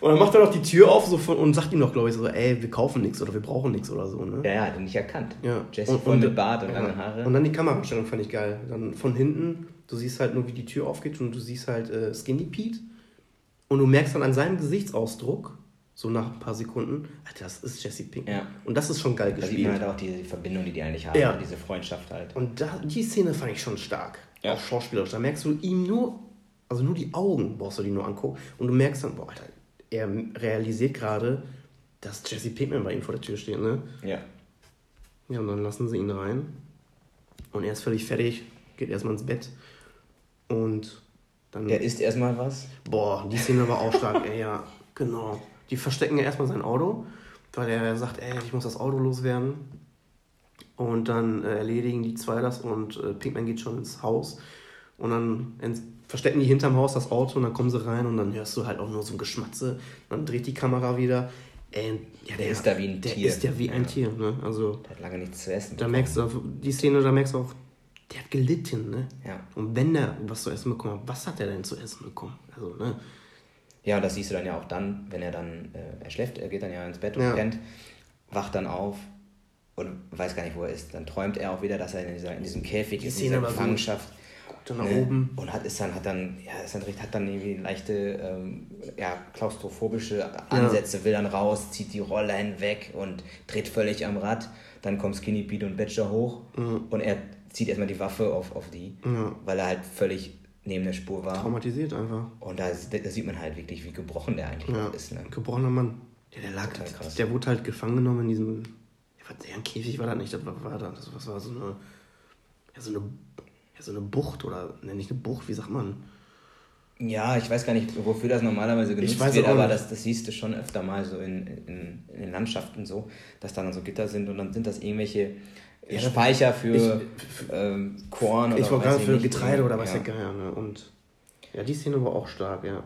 und dann macht er noch die Tür auf so von, und sagt ihm noch, glaube ich, so, ey, wir kaufen nichts oder wir brauchen nichts oder so, ne? ja, ja, hat ihn nicht erkannt. Ja. Jesse voll mit Bart und langen Haare. Und dann die Kamerastellung fand ich geil. Dann von hinten, du siehst halt nur, wie die Tür aufgeht und du siehst halt äh, Skinny Pete. Und du merkst dann an seinem Gesichtsausdruck, so nach ein paar Sekunden, Alter, das ist Jesse Pinkman. Ja. Und das ist schon geil da sieht gespielt. man halt auch die Verbindung, die die eigentlich haben, Ja. diese Freundschaft halt. Und da, die Szene fand ich schon stark. Ja. Auch schauspielerisch. Da merkst du ihm nur, also nur die Augen brauchst du die nur angucken. Und du merkst dann, boah, Alter, er realisiert gerade, dass Jesse Pinkman bei ihm vor der Tür steht, ne? Ja. Ja, und dann lassen sie ihn rein. Und er ist völlig fertig, geht erstmal ins Bett. Und dann. Der isst erstmal was. boah, die Szene war auch stark, ey, ja, genau. Die verstecken ja erstmal sein Auto, weil er sagt, ey, ich muss das Auto loswerden. Und dann äh, erledigen die zwei das und äh, Pinkman geht schon ins Haus. Und dann verstecken die hinterm Haus das Auto und dann kommen sie rein und dann hörst du halt auch nur so ein Geschmatze. Dann dreht die Kamera wieder. Ey, ja, Der ist da wie ein der Tier. ist ja wie ein Ja. Tier, ne? Also, Der hat lange nichts zu essen. da merkst du, die Szene, da merkst du auch, der hat gelitten, ne? Ja. Und wenn er was zu essen bekommen hat, was hat er denn zu essen bekommen? Also, ne? Ja, und das siehst du dann ja auch dann, wenn er dann, äh, er schläft, er geht dann ja ins Bett und Ja. pennt, wacht dann auf und weiß gar nicht, wo er ist. Dann träumt er auch wieder, dass er in, dieser, in diesem Käfig ist, in dieser Gefangenschaft. Guckt dann nach ne? oben. Und hat, ist dann, hat dann, ja, ist dann, hat dann irgendwie leichte, ähm, ja, klaustrophobische Ansätze, will dann raus, zieht die Rolle hinweg und dreht völlig am Rad. Dann kommt Skinny Pete und Badger hoch und er zieht erstmal die Waffe auf, auf die, Ja. weil er halt völlig neben der Spur war. Traumatisiert einfach. Und da, da sieht man halt wirklich, wie gebrochen der eigentlich Ja, ist. Ne? gebrochener Mann. Ja, der lag, krass. der wurde halt gefangen genommen in diesem, ja, ein Käfig war das nicht, das war, war das, was war so eine, ja, so eine, ja, so eine Bucht oder, ne, nicht eine Bucht, wie sagt man? Ja, ich weiß gar nicht, wofür das normalerweise genutzt wird, aber das, das siehst du schon öfter mal so in, in, in den Landschaften so, dass da dann so Gitter sind und dann sind das irgendwelche Ja, Speicher für ich- ähm, Korn oder ich war weiß gerade für nicht. Getreide oder was ja. der Geier, ne? Und ja, die Szene war auch stark, ja.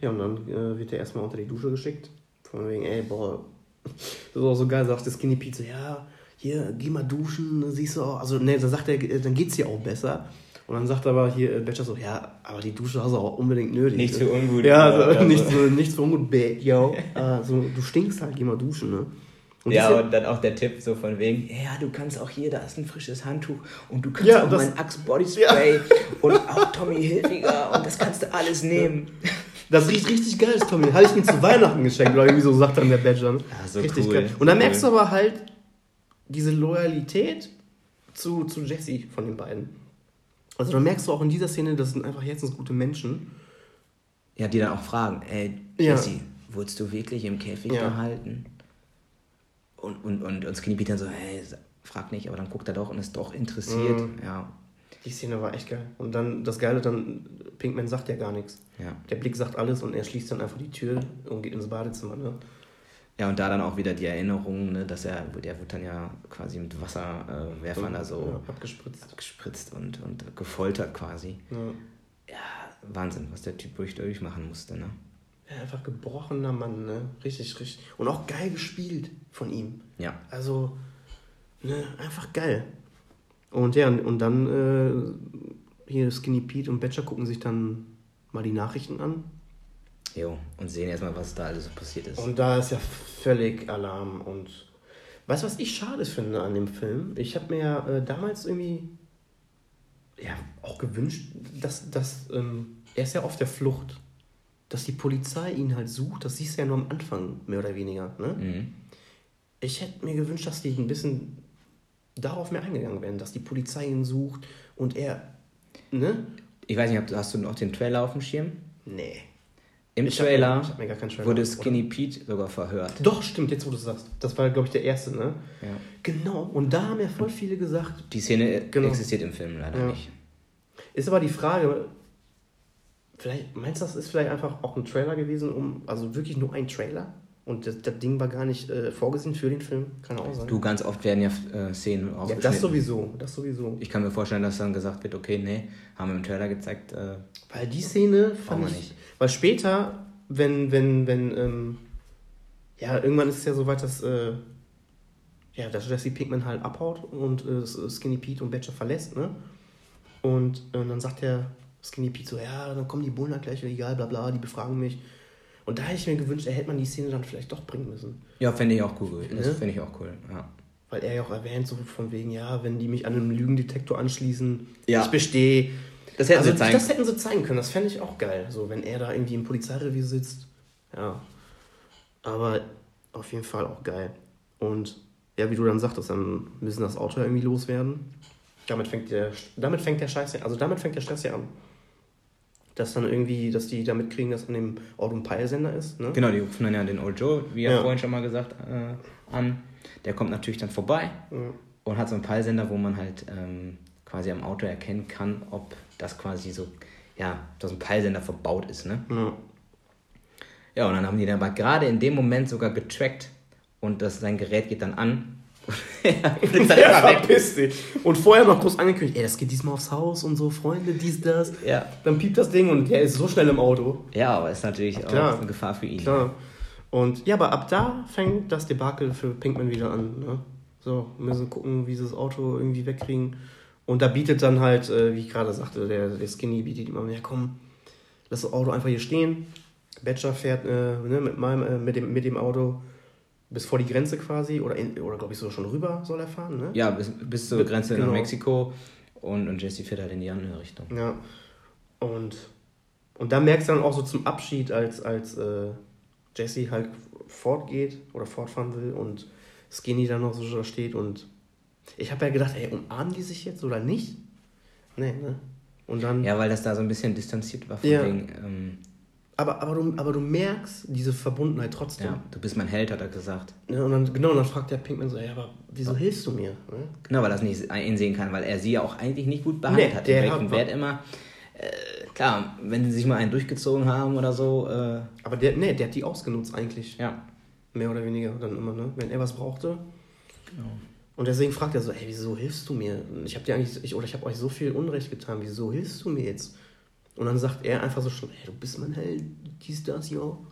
Ja, und dann äh, wird er erstmal unter die Dusche geschickt. Von wegen, ey, boah, das ist auch so geil, sagt der Skinny Pete so, ja, hier, geh mal duschen, dann siehst du auch, also ne, dann sagt er, äh, dann geht's dir auch besser. Und dann sagt aber hier äh, Badger so, ja, aber die Dusche hast du auch unbedingt nötig. Nicht so ungut. Ja, Ja, so, also. nicht, so, nicht so ungut, yo. äh, so, du stinkst halt, geh mal duschen, ne? Und ja, und dann auch der Tipp so von wegen, ja, du kannst auch hier, da ist ein frisches Handtuch und du kannst Ja, auch das- mein Axe Body Spray und auch Tommy Hilfiger und das kannst du alles nehmen. Das riecht richtig geil, Tommy. Habe ich mir zu Weihnachten geschenkt, oder irgendwie so sagt dann der Badger. ne? Ja, so richtig cool, geil. Und dann merkst du aber halt diese Loyalität zu, zu Jesse von den beiden. Also dann merkst du auch in dieser Szene, das sind einfach herzensgute Menschen. Ja, die dann auch fragen, ey, Ja. Jesse, wurdest du wirklich im Käfig Ja. gehalten? Und, und, und, und Skinny Pete dann so, hey, frag nicht, aber dann guckt er doch und ist doch interessiert. Mhm. Ja, Die Szene war echt geil. Und dann das Geile, dann Pinkman sagt ja gar nichts. ja. Der Blick sagt alles und er schließt dann einfach die Tür und geht ins Badezimmer. Ne? Ja, und da dann auch wieder die Erinnerung, ne, dass er, der wird dann ja quasi mit Wasserwerfern äh, da so Ja, abgespritzt. gespritzt und, und gefoltert quasi. Ja. Ja, Wahnsinn, was der Typ wirklich durchmachen musste, ne? Ja, einfach gebrochener Mann, ne? Richtig, richtig. Und auch geil gespielt von ihm. Ja. Also, ne, einfach geil. Und ja, und dann äh, hier Skinny Pete und Badger gucken sich dann mal die Nachrichten an. Jo, und sehen erstmal, was da alles so passiert ist. Und da ist ja völlig Alarm. Und weißt du, was ich schade finde an dem Film? Ich habe mir ja äh, damals irgendwie ja, auch gewünscht, dass, dass ähm, er ist ja auf der Flucht. Dass die Polizei ihn halt sucht, das siehst du ja nur am Anfang, mehr oder weniger. Ne? Mhm. Ich hätte mir gewünscht, dass die ein bisschen darauf mehr eingegangen wären, dass die Polizei ihn sucht und er. Ne? Ich weiß nicht, hast du- noch den Trailer auf dem Schirm? Nee. Im Ich hab- Trailer ich hab mir gar keinen Trailer wurde oder? Skinny Pete sogar verhört. Doch, stimmt, jetzt wo du sagst. Das war, glaube ich, der erste, ne? Ja. Genau. Und da haben ja voll viele gesagt, Die Szene Genau. existiert im Film leider Ja. nicht. Ist aber die Frage, vielleicht, meinst du, das ist vielleicht einfach auch ein Trailer gewesen, um, also wirklich nur ein Trailer? Und das, das Ding war gar nicht äh, vorgesehen für den Film? Kann auch sein. Du, ganz oft werden ja äh, Szenen ja, ausgeschnitten. das sowieso, das sowieso. Ich kann mir vorstellen, dass dann gesagt wird, okay, nee, haben wir im Trailer gezeigt, äh, Weil die Szene fand ich, nicht. weil später, wenn, wenn, wenn, ähm, ja, irgendwann ist es ja so weit, dass, äh, ja, dass Jesse Pinkman halt abhaut und äh, Skinny Pete und Badger verlässt, ne? Und äh, dann sagt der Skinny Pete so, ja, dann kommen die Bullen halt gleich, egal, bla bla, die befragen mich. Und da hätte ich mir gewünscht, er hätte man die Szene dann vielleicht doch bringen müssen. ja, fände ich auch cool. Das Ne? finde ich auch cool, ja. Weil er ja auch erwähnt, so von wegen, ja, wenn die mich an einem Lügendetektor anschließen, Ja. ich bestehe. Das hätten also, sie zeigen Das hätten sie zeigen können, das fände ich auch geil. So, wenn er da irgendwie im Polizeirevier sitzt. Ja. Aber auf jeden Fall auch geil. Und ja, wie du dann sagtest, dann müssen das Auto irgendwie loswerden. Damit fängt der, damit fängt der Scheiß ja, also damit fängt der Stress ja an. Dass dann irgendwie, dass die damit kriegen, dass an dem Auto ein Peilsender ist. Ne? Genau, die rufen dann ja den Old Joe, wie er Ja. vorhin schon mal gesagt äh, an. Der kommt natürlich dann vorbei Ja. und hat so einen Peilsender, wo man halt ähm, quasi am Auto erkennen kann, ob das quasi so, ja, dass ein Peilsender verbaut ist, ne? Ja. Ja, und dann haben die dann aber gerade in dem Moment sogar getrackt und das, sein Gerät geht dann an. Ja, weg. verpiss dich. Und vorher noch groß angekündigt, ey, das geht diesmal aufs Haus und so, Freunde, dies, das. Ja. Dann piept das Ding und der ist so schnell im Auto. ja, aber ist natürlich Klar. auch eine Gefahr für ihn. Klar. Und ja, aber ab da fängt das Debakel für Pinkman wieder an. Ne? So, wir müssen gucken, wie sie das Auto irgendwie wegkriegen. Und da bietet dann halt, äh, wie ich gerade sagte, der, der Skinny bietet ihm an, ja komm, lass das Auto einfach hier stehen. Badger fährt äh, ne, mit, meinem, äh, mit, dem, mit dem Auto bis vor die Grenze quasi, oder, in, oder glaube ich so schon rüber soll er fahren, ne? Ja, bis, bis zur Grenze genau. nach Mexiko und, und Jesse fährt halt in die andere Richtung. Ja. Und, und da merkst du dann auch so zum Abschied, als, als äh, Jesse halt fortgeht oder fortfahren will und Skinny dann noch so da steht und ich habe ja gedacht, ey, umarmen die sich jetzt oder nicht? Nee, ne? Und dann. Ja, weil das da so ein bisschen distanziert war von Ja. wegen, ähm, Aber, aber, du, aber du merkst diese Verbundenheit trotzdem. ja, du bist mein Held, hat er gesagt. Ne? Und dann, genau, und dann fragt der Pinkman so, ja, aber wieso hilfst du mir? Ne? Genau, weil er das nicht einsehen kann, weil er sie ja auch eigentlich nicht gut behandelt Nee, hat. der hat- Bad immer, äh, klar, wenn sie sich mal einen durchgezogen haben oder so, äh, Aber der, nee, der hat die ausgenutzt eigentlich. ja. Mehr oder weniger dann immer, ne? Wenn er was brauchte. Genau. Und deswegen fragt er so, ey, wieso hilfst du mir? Ich habe dir eigentlich, ich, oder ich habe euch so viel Unrecht getan, wieso hilfst du mir jetzt? Und dann sagt er einfach so schon, ey, du bist mein Held, dies, das, jo.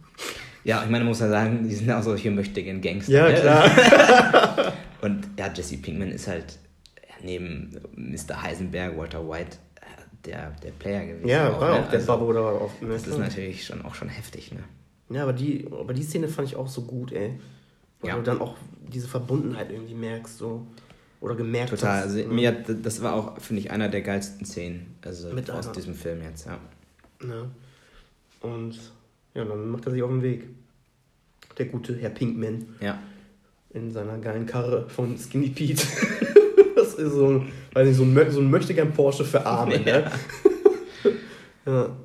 Ja, ich meine, muss ja sagen, die sind auch solche möchtigen Gangster. Ja, ne? klar. Und ja, Jesse Pinkman ist halt ja, neben Mr. Heisenberg, Walter White, äh, der, der Player gewesen. Ja, auch, war ne? auch der Also, Babbo da auf. Ne, Das ist natürlich schon auch schon heftig, ne? Ja, aber die, aber die Szene fand ich auch so gut, ey. Weil Ja. du dann auch diese Verbundenheit irgendwie merkst, so. Oder gemerkt Total. hast. Also ne? mir, hat- das war auch, finde ich, einer der geilsten Szenen also Mit aus einer. diesem Film jetzt, ja. Ne? Und ja, dann macht er sich auf den Weg. Der gute Herr Pinkman Ja. in seiner geilen Karre von Skinny Pete. das ist so ein, weiß nicht, so ein, so ein Möchtegern Porsche für Arme, ne? ja.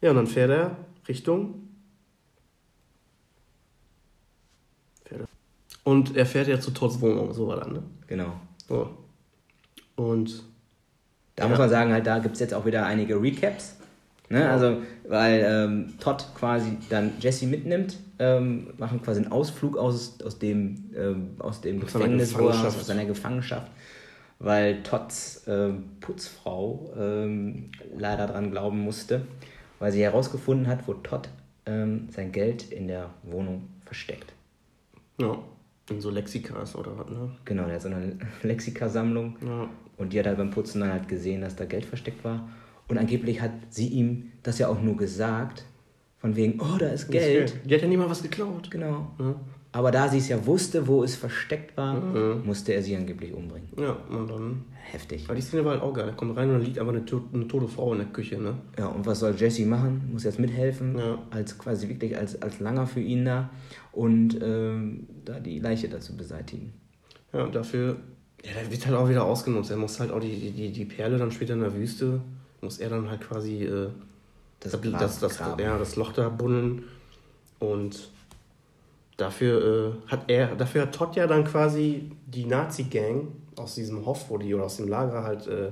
ja, und dann fährt er Richtung. Fährt er. Und er fährt ja zu Todds Wohnung, so war das, ne? Genau. So. Und Da Ja. muss man sagen, halt, da gibt es jetzt auch wieder einige Recaps. Ne? Ja. Also, weil ähm, Todd quasi dann Jesse mitnimmt, ähm, machen quasi einen Ausflug aus, aus dem, ähm, aus dem Aus seiner Gefängnis, wo er, Gefangenschaft. aus seiner Gefangenschaft, weil Todds ähm, Putzfrau ähm, leider dran glauben musste, weil sie herausgefunden hat, wo Todd ähm, sein Geld in der Wohnung versteckt. ja, in so Lexikas oder was, ne? Genau, der hat so eine Lexikasammlung Ja. Und die hat halt beim Putzen dann halt gesehen, dass da Geld versteckt war. Und angeblich hat sie ihm das ja auch nur gesagt, von wegen, oh, da ist Geld. Die hat ja nie mal was geklaut. Genau. Ja. Aber da sie es ja wusste, wo es versteckt war, musste er sie angeblich umbringen. Ja, und dann. Heftig. Aber die Szene war halt auch geil. Er kommt rein und dann liegt einfach eine, to eine tote Frau in der Küche, ne? Ja, und was soll Jesse machen? Muss jetzt mithelfen, Ja. als quasi wirklich als, als Langer für ihn da und ähm, da die Leiche dazu beseitigen. Ja, und dafür. Ja, der wird halt auch wieder ausgenutzt. Er muss halt auch die, die, die Perle dann später in der Wüste, muss er dann halt quasi äh, Das das, das, das, ja, das Loch da buddeln. Und dafür äh, hat er, dafür hat Todd ja dann quasi die Nazi-Gang aus diesem Hof, wo die oder aus dem Lager halt, äh,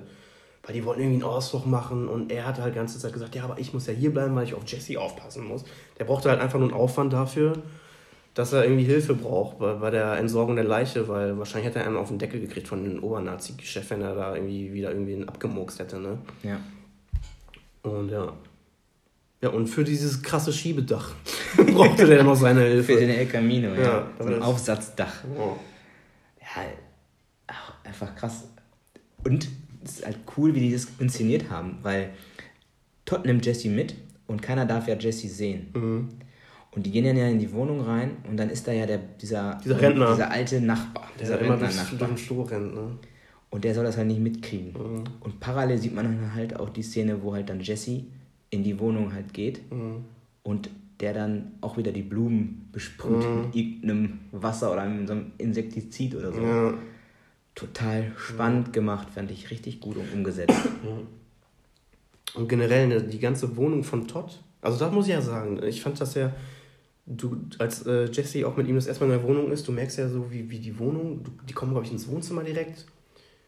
weil die wollten irgendwie einen Ausflug machen und er hat halt die ganze Zeit gesagt, ja, aber ich muss ja hier bleiben, weil ich auf Jesse aufpassen muss. Der brauchte halt einfach nur einen Aufwand dafür, dass er irgendwie Hilfe braucht bei, bei der Entsorgung der Leiche, weil wahrscheinlich hätte er einen auf den Deckel gekriegt von den Obernazi-Chef, wenn er da irgendwie wieder irgendwie einen abgemurkst hätte, ne? Ja. Und ja. Ja, und für dieses krasse Schiebedach brauchte der noch seine Hilfe. Für den El Camino, ja. Ja, so ein Aufsatzdach. Oh. Ja, auch einfach krass. Und es ist halt cool, wie die das inszeniert haben, weil Todd nimmt Jesse mit und keiner darf ja Jesse sehen. Mhm. Und die gehen dann ja in die Wohnung rein und dann ist da ja der, dieser, Dieser Rentner. dieser alte Nachbar, Der dieser Rentner-Nachbar. ne? Und der soll das halt nicht mitkriegen. Mhm. Und parallel sieht man dann halt auch die Szene, wo halt dann Jesse in die Wohnung halt geht Mhm. und der dann auch wieder die Blumen besprüht mit irgendeinem Wasser oder mit so einem Insektizid oder so. Ja. Total spannend gemacht, fand ich richtig gut und umgesetzt. Und generell ne, die ganze Wohnung von Todd, also das muss ich ja sagen, ich fand das ja, du, als äh, Jesse auch mit ihm das erstmal in der Wohnung ist, du merkst ja so, wie, wie die Wohnung, du, die kommen, glaube ich, ins Wohnzimmer direkt.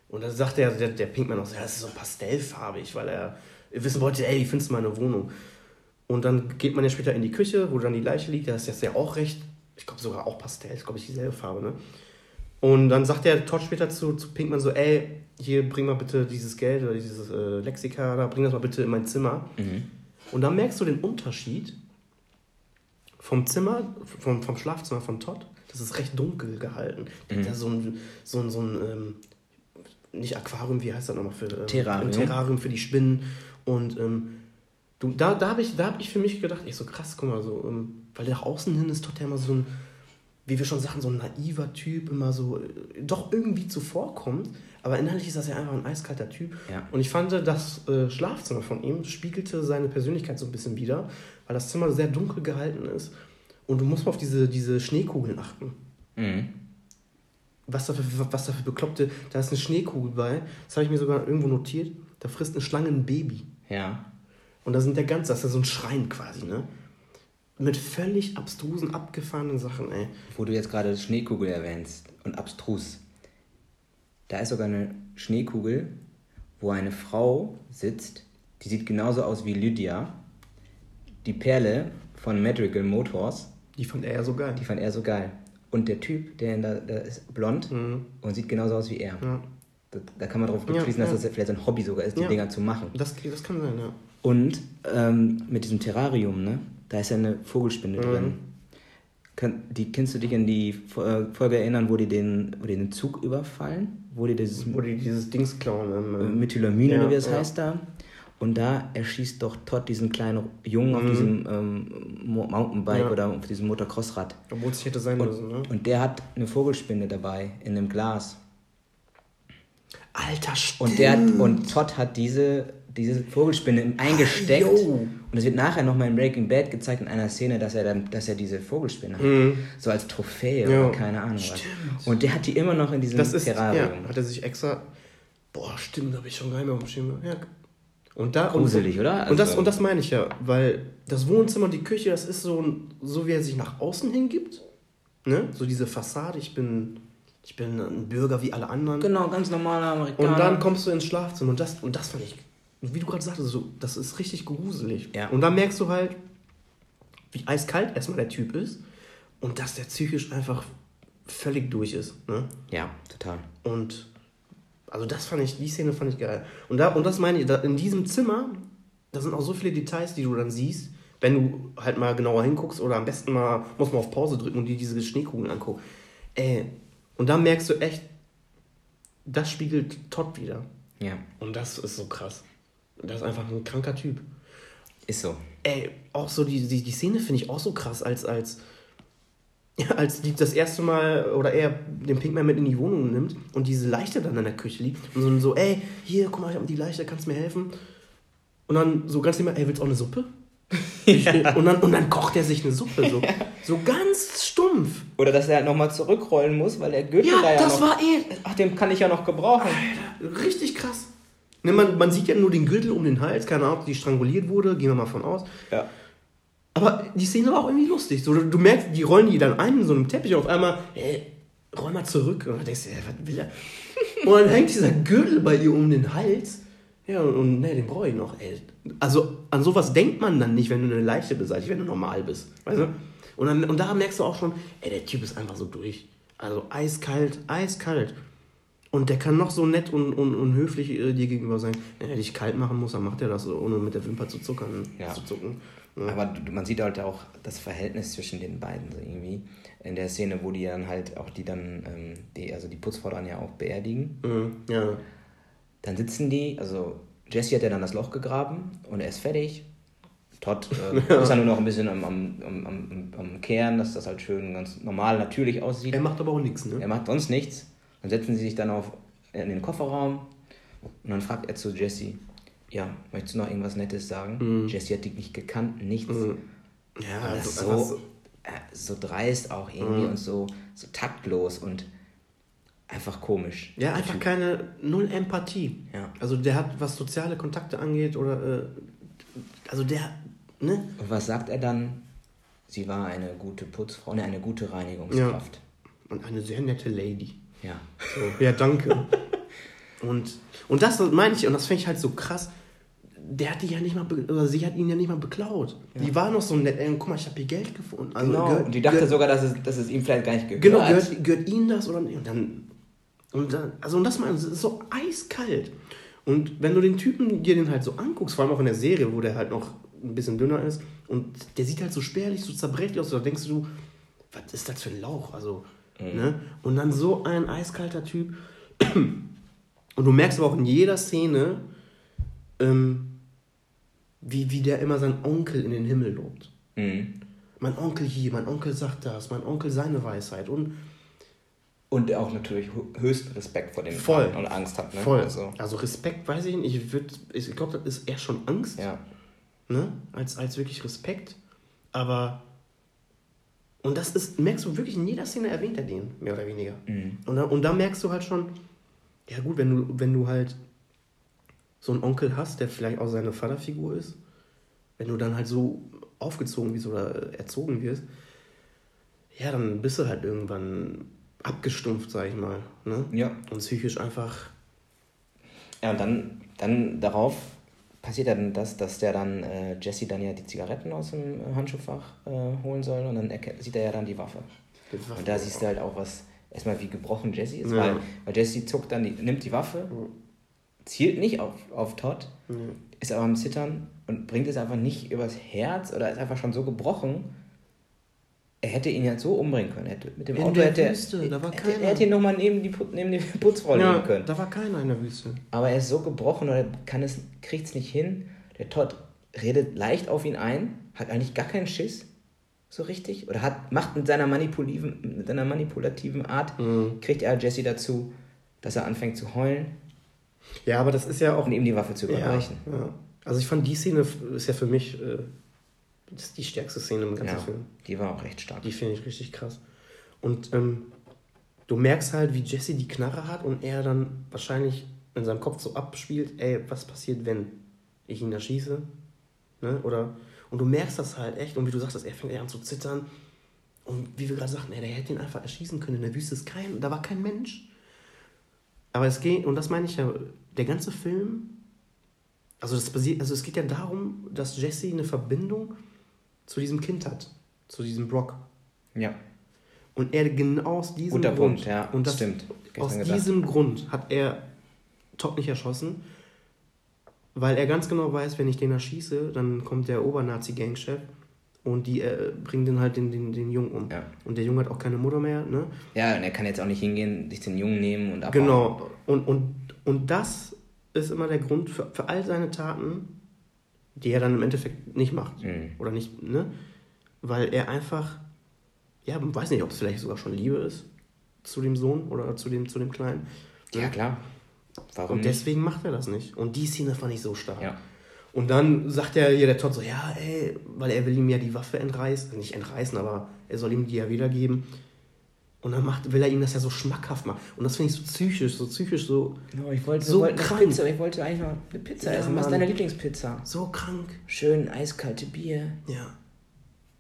Und dann sagt der, der, der Pinkman auch so, ja, das ist so pastellfarbig, weil er wissen wollte, ey, wie findest du meine Wohnung? Und dann geht man ja später in die Küche, wo dann die Leiche liegt, da ist das ja auch recht, ich glaube sogar auch Pastell, ist glaube ich dieselbe Farbe, ne? Und dann sagt der Todd später zu, zu Pinkman so, ey, hier bring mal bitte dieses Geld oder dieses äh, Lexika da, bring das mal bitte in mein Zimmer. Mhm. Und dann merkst du den Unterschied vom Zimmer, vom, vom Schlafzimmer von Todd. Das ist recht dunkel gehalten. Der hat da so ein, so ein, so ein ähm, nicht Aquarium, wie heißt das nochmal? Für, ähm, Terrarium. Ein Terrarium für die Spinnen. Und ähm, du, da, da habe ich, da hab ich für mich gedacht, ich so krass, guck mal, so, ähm, weil nach außen hin ist Todd ja immer so ein, wie wir schon sagen, so ein naiver Typ, immer so, äh, doch irgendwie zuvorkommt. Aber inhaltlich ist das ja einfach ein eiskalter Typ. Ja. Und ich fand, das äh, Schlafzimmer von ihm spiegelte seine Persönlichkeit so ein bisschen wider, weil das Zimmer sehr dunkel gehalten ist. Und du musst mal auf diese, diese Schneekugeln achten. Mhm. Was dafür, was dafür bekloppte, da ist eine Schneekugel bei, das habe ich mir sogar irgendwo notiert, da frisst eine Schlange ein Baby. Ja. Und da sind der ganze, das ist ja so ein Schrein quasi, ne? Mit völlig abstrusen, abgefahrenen Sachen, ey. Wo du jetzt gerade Schneekugel erwähnst und abstrus. Da ist sogar eine Schneekugel, wo eine Frau sitzt, die sieht genauso aus wie Lydia. Die Perle von Madrigal Motors, Die fand er ja so geil. die fand er so geil. Und der Typ, der, in der, der ist blond Mhm. und sieht genauso aus wie er. Ja. Da, da kann man darauf Ja, schließen, dass ja. das vielleicht sein Hobby sogar ist, die Ja. Dinger zu machen. Das, das kann sein, ja. Und ähm, mit diesem Terrarium, ne? Da ist ja eine Vogelspinne Mhm. drin. Kann, die, kannst du dich an die äh, Folge erinnern, wo die den, wo die den Zug überfallen? Wo die dieses Wo die dieses Dings klauen. äh, Ähm, Methylamin Ja, oder wie das ja. heißt da? Und da erschießt doch Todd diesen kleinen Jungen auf Mhm. diesem ähm, Mo- Mountainbike Ja. oder auf diesem Motocrossrad. Obwohl es hätte sein müssen, ne? Und der hat eine Vogelspinne dabei in einem Glas. Alter, stimmt. Und, der und Todd hat diese, diese Vogelspinne eingesteckt. Ah, yo. Und es wird nachher nochmal in Breaking Bad gezeigt in einer Szene, dass er dann, dass er diese Vogelspinne hat. So als Trophäe Mhm. Ja. oder keine Ahnung was. Und der hat die immer noch in diesem Das ist, Terrarium. ja, hat er sich extra. Boah, stimmt, habe ich schon gar nicht mehr auf dem Schirm. Ja. Und da, Gruselig, und, oder? und, das, Also- und das meine ich ja, weil das Wohnzimmer und die Küche, das ist so, so wie er sich nach außen hingibt. Ne? So diese Fassade, ich bin, ich bin ein Bürger wie alle anderen. Genau, ganz normaler Amerikaner. Und dann kommst du ins Schlafzimmer und das, und das fand ich, wie du gerade sagtest, so, das ist richtig gruselig. Ja. Und dann merkst du halt, wie eiskalt erstmal der Typ ist und dass der psychisch einfach völlig durch ist. Ne? Ja, total. Und also das fand ich, die Szene fand ich geil. Und, da, und das meine ich, da, in diesem Zimmer, da sind auch so viele Details, die du dann siehst, wenn du halt mal genauer hinguckst oder am besten mal, muss man auf Pause drücken und dir diese Schneekugeln angucken. Ey, und dann merkst du echt, das spiegelt Todd wieder. Ja, Und das ist so krass. Das ist einfach ein kranker Typ. ist so. Ey, auch so die, die, die Szene finde ich auch so krass, als, als, ja, als die das erste Mal oder er den Pinkman mit in die Wohnung nimmt und diese Leichte dann in der Küche liegt und so, so ey, hier, guck mal, ich hab die Leichte, kannst du mir helfen? Und dann so ganz immer, ey, willst du auch eine Suppe? Ich, und, dann, und dann kocht er sich eine Suppe, so, so ganz stumpf. Oder dass er halt nochmal zurückrollen muss, weil der Gürtel Ja, da ja das noch... war eh Ach, den kann ich ja noch gebrauchen. richtig krass. Ne, man, man sieht ja nur den Gürtel um den Hals, keine Ahnung, ob die stranguliert wurde, gehen wir mal von aus. Ja. Aber die Szene war auch irgendwie lustig. So, du, du merkst, die rollen die dann ein in so einem Teppich und auf einmal, ey, roll mal zurück. Und dann denkst du, ey, was will er? Und dann hängt dieser Gürtel bei ihr um den Hals. Ja, und, ne, den brauche ich noch, ey. Also an sowas denkt man dann nicht, wenn du eine Leiche beseitigst, wenn du normal bist. Weißt du? Und, dann, und da merkst du auch schon, ey, der Typ ist einfach so durch. Also eiskalt, eiskalt. Und der kann noch so nett und, und, und höflich äh, dir gegenüber sein. Wenn er dich kalt machen muss, dann macht er das, ohne mit der Wimper zu zuckern. Ja. Zu zucken. Aber du- man sieht halt auch das Verhältnis zwischen den beiden so irgendwie. In der Szene, wo die dann halt auch die dann, ähm, die, also die Putzfrau dann ja auch beerdigen. Mhm, ja. Dann sitzen die, also Jesse hat ja dann das Loch gegraben und er ist fertig. Todd äh, ist dann nur noch ein bisschen am, am, am, am, Kehren, dass das halt schön ganz normal, natürlich aussieht. Er macht aber auch nichts, ne? Er macht sonst nichts. Dann setzen sie sich dann auf, in den Kofferraum und dann fragt er zu Jesse, ja, möchtest du noch irgendwas Nettes sagen? Jesse hat dich nicht gekannt, nichts. Ja, Und das also so, äh, so dreist auch irgendwie und so, so taktlos und einfach komisch. Ja, einfach keine null Empathie. Ja. Also der hat, was soziale Kontakte angeht, oder äh, also der, ne? Und was sagt er dann? Sie war eine gute Putzfrau, ne, eine gute Reinigungskraft. Und eine sehr nette Lady. Ja. So, ja, danke. und, und das meine ich, und das finde ich halt so krass. Der hat die ja nicht mal, oder sie hat ihn ja nicht mal beklaut. Die war noch so nett, ey, guck mal, ich habe hier Geld gefunden. Also, Genau. gehört- und die dachte gehört- sogar, dass es, dass es ihm vielleicht gar nicht gehört. Genau, gehört, gehört ihnen das oder nicht? Und dann, und dann, also und das ich, es ist so eiskalt. Und wenn du den Typen dir den halt so anguckst, vor allem auch in der Serie, wo der halt noch ein bisschen dünner ist, und der sieht halt so spärlich, so zerbrechlich aus, da denkst du, was ist das für ein Lauch? Also, ne? Und dann so ein eiskalter Typ. Und du merkst aber auch in jeder Szene, ähm, wie, wie der immer seinen Onkel in den Himmel lobt Mhm. mein Onkel hier, mein Onkel sagt das, mein Onkel seine Weisheit und Und auch natürlich hö- höchsten Respekt vor dem Voll. Mann und Angst hat. Ne? voll. Also, Also Respekt, weiß ich nicht, ich, würd- ich glaube, das ist eher schon Angst, ja. ne? als, als wirklich Respekt, aber und das ist, merkst du wirklich in jeder Szene erwähnt er den, mehr oder weniger. Mhm. Und, da, und da merkst du halt schon, ja gut, wenn du, wenn du halt so einen Onkel hast, der vielleicht auch seine Vaterfigur ist, wenn du dann halt so aufgezogen wirst oder erzogen wirst, ja, dann bist du halt irgendwann abgestumpft, sag ich mal. Ne? Ja. Und psychisch einfach. Ja, und dann, dann darauf passiert dann das, dass der dann äh, Jesse dann ja die Zigaretten aus dem Handschuhfach äh, holen soll und dann sieht er ja dann die Waffe. Und da siehst du halt auch was, erstmal wie gebrochen Jesse ist, Ja. weil, weil Jesse zuckt dann, die, nimmt die Waffe, zielt nicht auf, auf Todd, ist aber am Zittern und bringt es einfach nicht übers Herz oder ist einfach schon so gebrochen, er hätte ihn ja so umbringen können. Er hätte, mit dem In Auto der hätte Wüste, er, da war hätte, er hätte ihn nochmal neben die, neben die Putzfrau Ja, können. da war keiner in der Wüste. Aber er ist so gebrochen oder kann es, kriegt es nicht hin. Der Todd redet leicht auf ihn ein, hat eigentlich gar keinen Schiss, so richtig. Oder hat, macht mit seiner manipulativen, mit seiner manipulativen Art, Mhm. kriegt er Jesse dazu, dass er anfängt zu heulen Ja, aber das ist ja auch. und ihm die Waffe zu ja, überreichen. ja. Also ich fand die Szene ist ja für mich äh, das ist die stärkste Szene im ganzen Ja, Film. die war auch recht stark. Die finde ich richtig krass. Und ähm, du merkst halt, wie Jesse die Knarre hat und er dann wahrscheinlich in seinem Kopf so abspielt, ey, was passiert, wenn ich ihn erschieße? Ne? Oder, und du merkst das halt echt und wie du sagst, er fängt an zu zittern. Und wie wir gerade sagten, ey, der hätte ihn einfach erschießen können. In der Wüste ist kein, da war kein Mensch. Aber es geht, und das meine ich ja, der ganze Film, also, das basiert, also es geht ja darum, dass Jesse eine Verbindung zu diesem Kind hat, zu diesem Brock. Ja, Und er genau aus diesem Guter Grund, Punkt, ja, und das, stimmt. Aus diesem Grund hat er Todd nicht erschossen, weil er ganz genau weiß, wenn ich den erschieße, dann kommt der Obernazi-Gangchef und die äh, bringen dann halt den, den, den Jungen um. Ja. Und der Junge hat auch keine Mutter mehr, ne? ja, und er kann jetzt auch nicht hingehen, sich den Jungen nehmen und abhauen. Genau. Und, und, und das ist immer der Grund für, für all seine Taten, die er dann im Endeffekt nicht macht. Mhm. Oder nicht, ne? Weil er einfach, ja, man weiß nicht, ob es vielleicht sogar schon Liebe ist zu dem Sohn oder zu dem, zu dem Kleinen. Ja, klar. Warum Und nicht? deswegen macht er das nicht. Und die Szene fand ich so stark. Ja. Und dann sagt er hier der Todd so, ja, ey, weil er will ihm ja die Waffe entreißen, nicht entreißen, aber er soll ihm die ja wiedergeben. Und dann macht, will er ihm das ja so schmackhaft machen. Und das finde ich so psychisch, so psychisch, so, Genau, ich wollte, So krank. Pizza, ich wollte eigentlich noch eine Pizza Ja, essen. Was ist deine Lieblingspizza? so krank. Schön eiskalte Bier. Ja.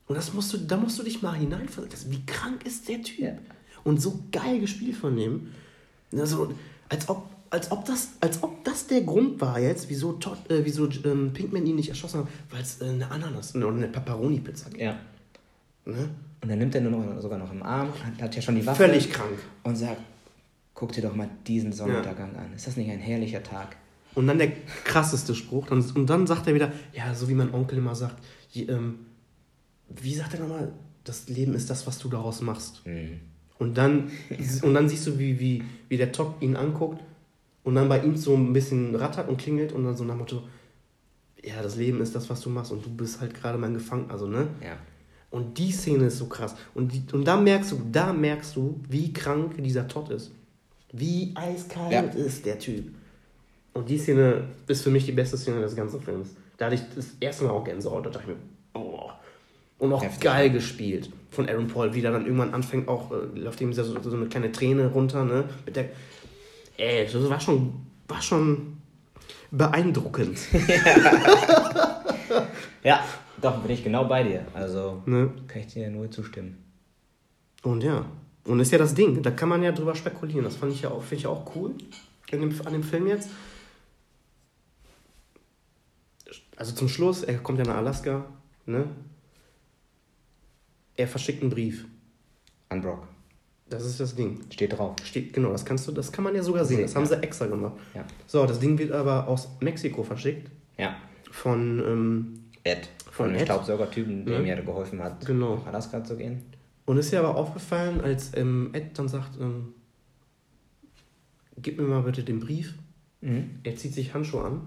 Und das musst du, da musst du dich mal hineinversetzen. Wie krank ist der Typ? Ja. Und so geil gespielt von dem. Also, als ob, als ob das, als ob das der Grund war jetzt, wieso, Todd, äh, wieso ähm, Pinkman ihn nicht erschossen hat, weil es äh, eine Ananas oder eine Pepperoni-Pizza gibt. Ja. Ne? Und dann nimmt er nur noch, sogar noch im Arm, hat, hat ja schon die Waffe. Völlig krank. Und sagt, guck dir doch mal diesen Sonnenuntergang an. Ist das nicht ein herrlicher Tag? Und dann der krasseste Spruch. Dann, und dann sagt er wieder, ja, so wie mein Onkel immer sagt, je, ähm, wie sagt er nochmal, das Leben ist das, was du daraus machst. Mhm. Und dann, und dann siehst du, wie, wie, wie der Top ihn anguckt und dann bei ihm so ein bisschen rattert und klingelt und dann so nach Motto, ja, das Leben ist das, was du machst und du bist halt gerade mein Gefangener, also, ne? Ja. Und die Szene ist so krass. Und, die, und da merkst du, da merkst du, wie krank dieser Todd ist. Wie eiskalt Ja. ist der Typ. Und die Szene ist für mich die beste Szene des ganzen Films. Da hatte ich das erste Mal auch Gänsehaut. Da dachte ich mir, oh. Und auch Heftig. geil gespielt von Aaron Paul, wie der dann irgendwann anfängt, auch äh, läuft ihm so, so eine kleine Träne runter, ne? Mit der, ey, das war schon, war schon beeindruckend. Ja, doch, bin ich genau bei dir. Also ne? kann ich dir nur zustimmen. Und ja, und ist ja das Ding, da kann man ja drüber spekulieren. Das fand ich ja auch, finde ich ja auch cool in dem, an dem Film jetzt. Also zum Schluss, er kommt ja nach Alaska, ne? Er verschickt einen Brief. An Brock. Das ist das Ding. Steht drauf. Steht, genau, das kannst du, das kann man ja sogar sehen. Das haben Ja. sie extra gemacht. Ja. So, das Ding wird aber aus Mexiko verschickt. Ja. Von, ähm, Ed. Von Von? Staubsaugertypen, der Ja. mir ja geholfen hat, Genau. nach Alaska zu gehen. Und ist ja aber aufgefallen, als ähm, Ed dann sagt, ähm, gib mir mal bitte den Brief. Mhm. Er zieht sich Handschuhe an.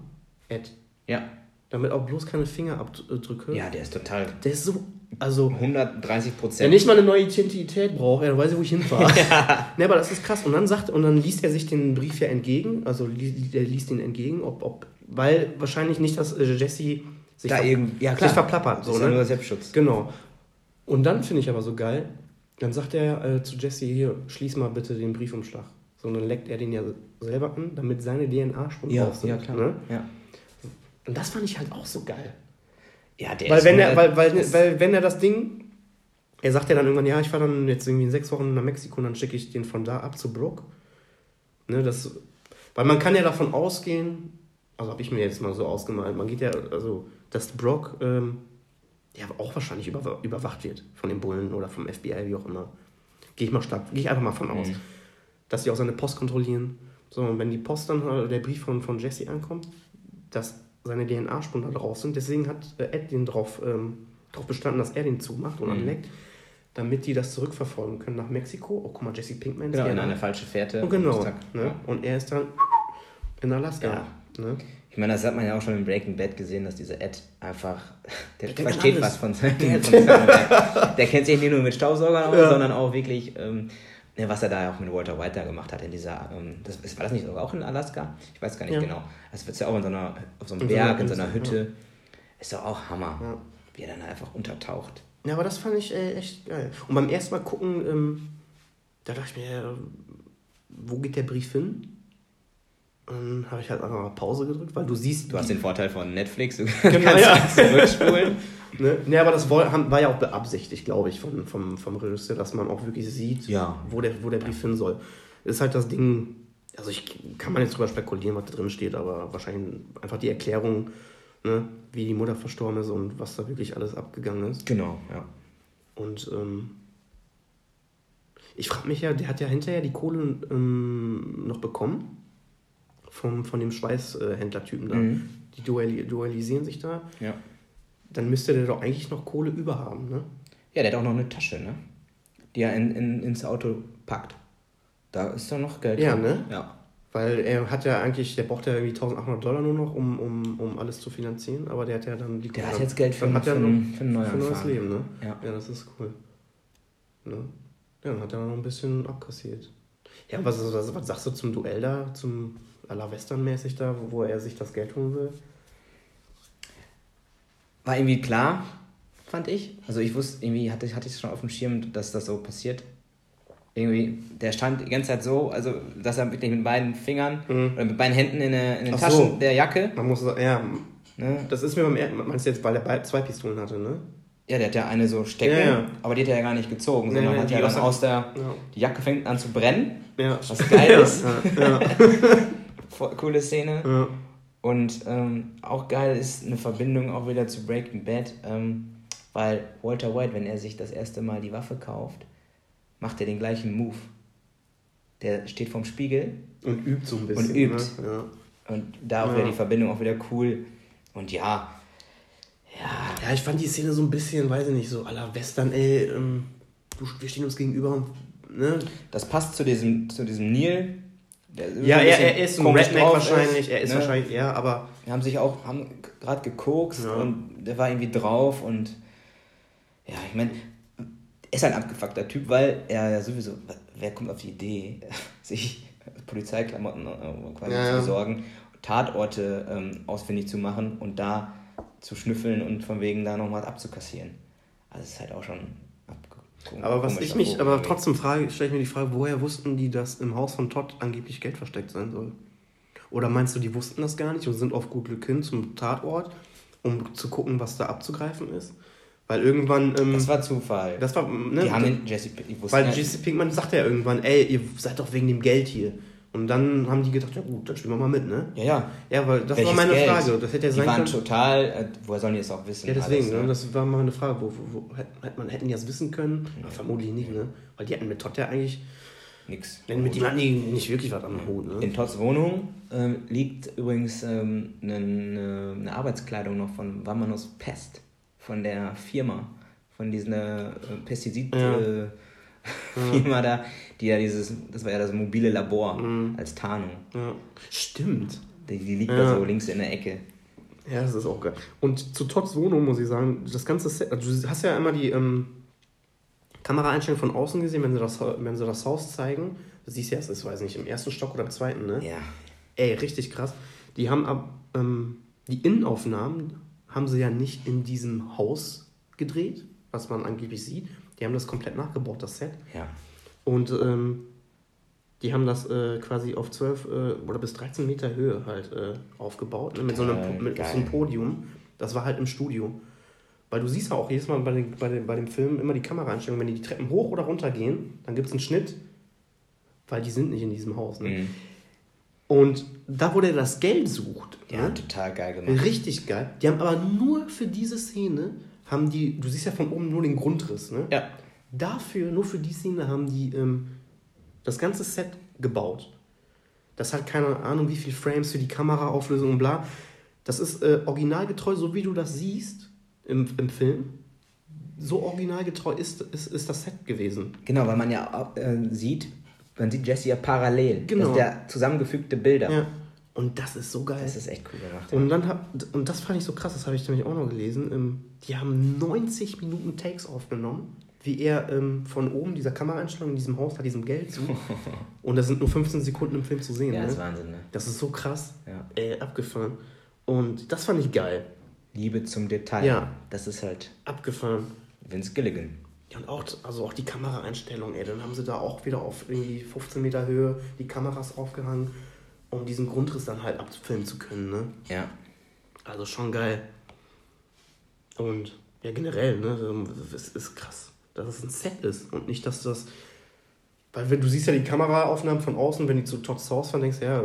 Ed. Ja. Damit auch bloß keine Fingerabdrücke. Ja, der ist total Der ist so, also, 130 wenn Prozent. nicht mal eine neue Identität braucht, er weiß, wo ich hinfahre. ne, aber das ist krass. Und dann sagt, und dann liest er sich den Brief ja entgegen, also er liest ihn entgegen, ob, ob, weil wahrscheinlich nicht, dass äh, Jesse sich, Da irgendwie, ja sich klar. verplappert. Das So, ist ja ne? nur Selbstschutz. Genau. Und dann finde ich aber so geil, dann sagt er äh, zu Jesse hier, schließ mal bitte den Briefumschlag. So, und dann leckt er den ja selber an, damit seine DNA-Spuren Ja, drauf sind. ja, klar. Ne? Ja. Und das fand ich halt auch so geil. Ja, der Weil ist wenn, er, weil, weil, weil wenn er das Ding, er sagt ja dann irgendwann, ja, ich fahre dann jetzt irgendwie in sechs Wochen nach Mexiko und dann schicke ich den von da ab zu Brooke. Ne, das, weil man kann ja davon ausgehen, also habe ich mir jetzt mal so ausgemalt, man geht ja, also, dass Brock ähm, ja auch wahrscheinlich über, überwacht wird von den Bullen oder vom FBI, wie auch immer. Gehe ich mal stark, gehe ich einfach mal von aus. Mhm. Dass sie auch seine Post kontrollieren. So, und wenn die Post dann, der Brief von, von Jesse ankommt, dass seine DNA-Spuren da drauf sind, deswegen hat äh, Ed den drauf, ähm, drauf bestanden, dass er den zumacht und Mhm. anleckt. damit die das zurückverfolgen können nach Mexiko. Oh, guck mal, Jesse Pinkman Genau, ist in hier, eine ne? falsche Fährte. Und genau. Zack. Ne? Und er ist dann in Alaska. Ne? Ich meine, das hat man ja auch schon in Breaking Bad gesehen, dass dieser Ed einfach, der, Der versteht was von seinem, Werk. Der kennt sich nicht nur mit Staubsaugern aus, Ja. sondern auch wirklich, ähm, ne, was er da auch mit Walter White da gemacht hat in dieser, ähm, das, war das nicht sogar auch in Alaska? Ich weiß gar nicht Ja. genau. Das wird ja auch in so einer, auf so einem In so Berg, in so einer Hütte. Ist doch auch Hammer, Ja. wie er dann einfach untertaucht. Ja, aber das fand ich äh, echt geil. Und beim ersten Mal gucken, ähm, da dachte ich mir, äh, wo geht der Brief hin? Dann habe ich halt einfach mal Pause gedrückt, weil du siehst. Du hast den Vorteil von Netflix, du Genau, kannst ja. zurückspulen. Ne? Ne, aber das war ja auch beabsichtigt, glaube ich, von, vom, vom Regisseur, dass man auch wirklich sieht, Ja. wo, der, wo der Brief hin soll. Ist halt das Ding, also ich kann man jetzt drüber spekulieren, was da drin steht, aber wahrscheinlich einfach die Erklärung, ne, wie die Mutter verstorben ist und was da wirklich alles abgegangen ist. Genau, ja. Und ähm, ich frage mich ja, der hat ja hinterher die Kohle ähm, noch bekommen vom, von dem Schweißhändlertypen da. Mhm. Die duali dualisieren sich da. ja. Dann müsste der doch eigentlich noch Kohle über haben, ne? Ja, der hat auch noch eine Tasche, ne? Die er in, in, ins Auto packt. Da ist doch noch Geld Ja, drin. ne? Ja. Weil er hat ja eigentlich, der braucht ja irgendwie 1800 Dollar nur noch, um, um, um alles zu finanzieren, aber der hat ja dann die Der Kohle- hat jetzt Geld für, dann hat für, einen- noch für ein neues. Leben, ne? Ja. Ja, das ist cool. Ne? Ja, dann hat er noch ein bisschen abkassiert. Ja, was, was, was sagst du zum Duell da, zum à la Western-mäßig da, wo, wo er sich das Geld holen will? War irgendwie klar, fand ich. Also ich wusste, irgendwie hatte, ich- hatte ich schon auf dem Schirm, dass das so passiert. Irgendwie, der stand die ganze Zeit so, also dass er wirklich mit beiden Fingern oder mit beiden Händen in, der- in den Ach Taschen so. der Jacke. Man muss sagen, ja, Ne? das ist mir beim ersten, meinst du jetzt, weil er zwei Pistolen hatte, ne? Ja, der hat ja eine so stecken, Ja, ja. aber die hat er ja gar nicht gezogen, sondern nee, hat ja dann aus der- Ja. die Jacke fängt an zu brennen, Ja, was geil ist. Voll Coole Szene. ja. Und ähm, auch geil ist eine Verbindung auch wieder zu Breaking Bad, ähm, weil Walter White, wenn er sich das erste Mal die Waffe kauft, macht er den gleichen Move. Der steht vorm Spiegel Und übt so ein bisschen. Und übt. Ne? Ja. und da auch Ja. wieder die Verbindung auch wieder cool. Und ja, ja, Ja, ich fand die Szene so ein bisschen, weiß ich nicht, so la Western, ey, ähm, du, wir stehen uns gegenüber und, ne? das passt zu diesem, zu diesem Neil. Ja, er, er ist ein Redneck wahrscheinlich, er ist ne? wahrscheinlich, ja, aber Wir haben sich auch haben gerade gekokst Ja. und der war irgendwie drauf und ja, ich meine, er ist ein abgefuckter Typ, weil er ja sowieso, wer kommt auf die Idee, sich Polizeiklamotten äh, quasi Ja, zu besorgen, Tatorte ähm, ausfindig zu machen und da zu schnüffeln und von wegen da noch was abzukassieren. Also es ist halt auch schon Aber was ich mich, aber trotzdem frage, stelle ich mir die Frage, woher wussten die, dass im Haus von Todd angeblich Geld versteckt sein soll? Oder meinst du, die wussten das gar nicht und sind auf gut Glück hin zum Tatort, um zu gucken, was da abzugreifen ist? Weil irgendwann, ähm, Das war Zufall. das war, ne, die haben den Jesse, die wussten weil ja- Jesse Pinkman sagt ja irgendwann, ey, ihr seid doch wegen dem Geld hier. Und dann haben die gedacht, ja gut, dann spielen wir mal mit, ne? ja, ja. Ja, weil das Welches war meine Geld? Frage. Das hätte ja Die sein waren können. total, äh, woher sollen die das auch wissen? Ja, deswegen, alles, ne? ne? das war mal eine Frage. Wo, wo, wo hätte man, hätten die das wissen können? Aber vermutlich nicht, ne? Weil die hatten mit Todd ja eigentlich, Nix. denn mit ihm hatten die nicht wirklich was am Hut, ne? In Todds Wohnung ähm, liegt übrigens ähm, eine, eine, eine Arbeitskleidung noch von Vamonos Pest, von der Firma, von dieser äh, Pestizid Ja. äh, Firma da, die ja dieses, das war ja das mobile Labor Mhm. als Tarnung. Ja. Stimmt. Die, die liegt Ja. da so links in der Ecke. Ja, das ist auch geil. Und zu Todds Wohnung muss ich sagen, das ganze Set, also du hast ja immer die ähm, Kameraeinstellung von außen gesehen, wenn sie, das, wenn sie das Haus zeigen. Du siehst ja, es ist, weiß nicht, im ersten Stock oder im zweiten, ne? Ja. Ey, richtig krass. Die haben ab, ähm, die Innenaufnahmen haben sie ja nicht in diesem Haus gedreht, was man angeblich sieht. Die haben das komplett nachgebaut, das Set. Ja. Und ähm, die haben das äh, quasi auf 12 äh, oder bis 13 Meter Höhe halt äh, aufgebaut, ne? mit, so einem, mit geil. so einem Podium. Das war halt im Studio. Weil du siehst ja auch jedes Mal bei, den, bei, den, bei dem Film immer die Kameraeinstellung, wenn die die Treppen hoch oder runter gehen, dann gibt es einen Schnitt, weil die sind nicht in diesem Haus. Ne? Mhm. Und da, wo der das Geld sucht, Die ne? total geil gemacht. richtig geil. Die haben aber nur für diese Szene, haben die, du siehst ja von oben nur den Grundriss, ne? Ja. Dafür, nur für die Szene, haben die ähm, das ganze Set gebaut. Das hat keine Ahnung, wie viele Frames für die Kameraauflösung und bla. Das ist äh, originalgetreu, so wie du das siehst im, im Film. so originalgetreu ist, ist, ist das Set gewesen. Genau, weil man ja äh, sieht, man sieht Jesse ja parallel. Genau. Das sind ja zusammengefügte Bilder. Ja. Und das ist so geil. Das ist echt cool gemacht. Und dann hab, und das fand ich so krass, das habe ich nämlich auch noch gelesen. Ähm, die haben 90 Minuten Takes aufgenommen, wie er ähm, von oben dieser Kameraeinstellung in diesem Haus hat, diesem Geld sucht. und das sind nur 15 Sekunden im Film zu sehen. Ja, ne? das ist Wahnsinn, ne? Das ist so krass. Ja. Ey, abgefahren. Und das fand ich geil. Liebe zum Detail. Ja. Das ist halt Abgefahren. Vince Gilligan. Ja, und auch, also auch die Kameraeinstellung, ey, dann haben sie da auch wieder auf irgendwie 15 Meter Höhe die Kameras aufgehangen, um diesen Grundriss dann halt abfilmen zu können, ne? Ja. Also schon geil. Und ja, generell, ne, es ist krass, dass es ein Set ist und nicht, dass das. Weil wenn du siehst ja die Kameraaufnahmen von außen, wenn die zu Todd's Haus fahren, denkst du, ja,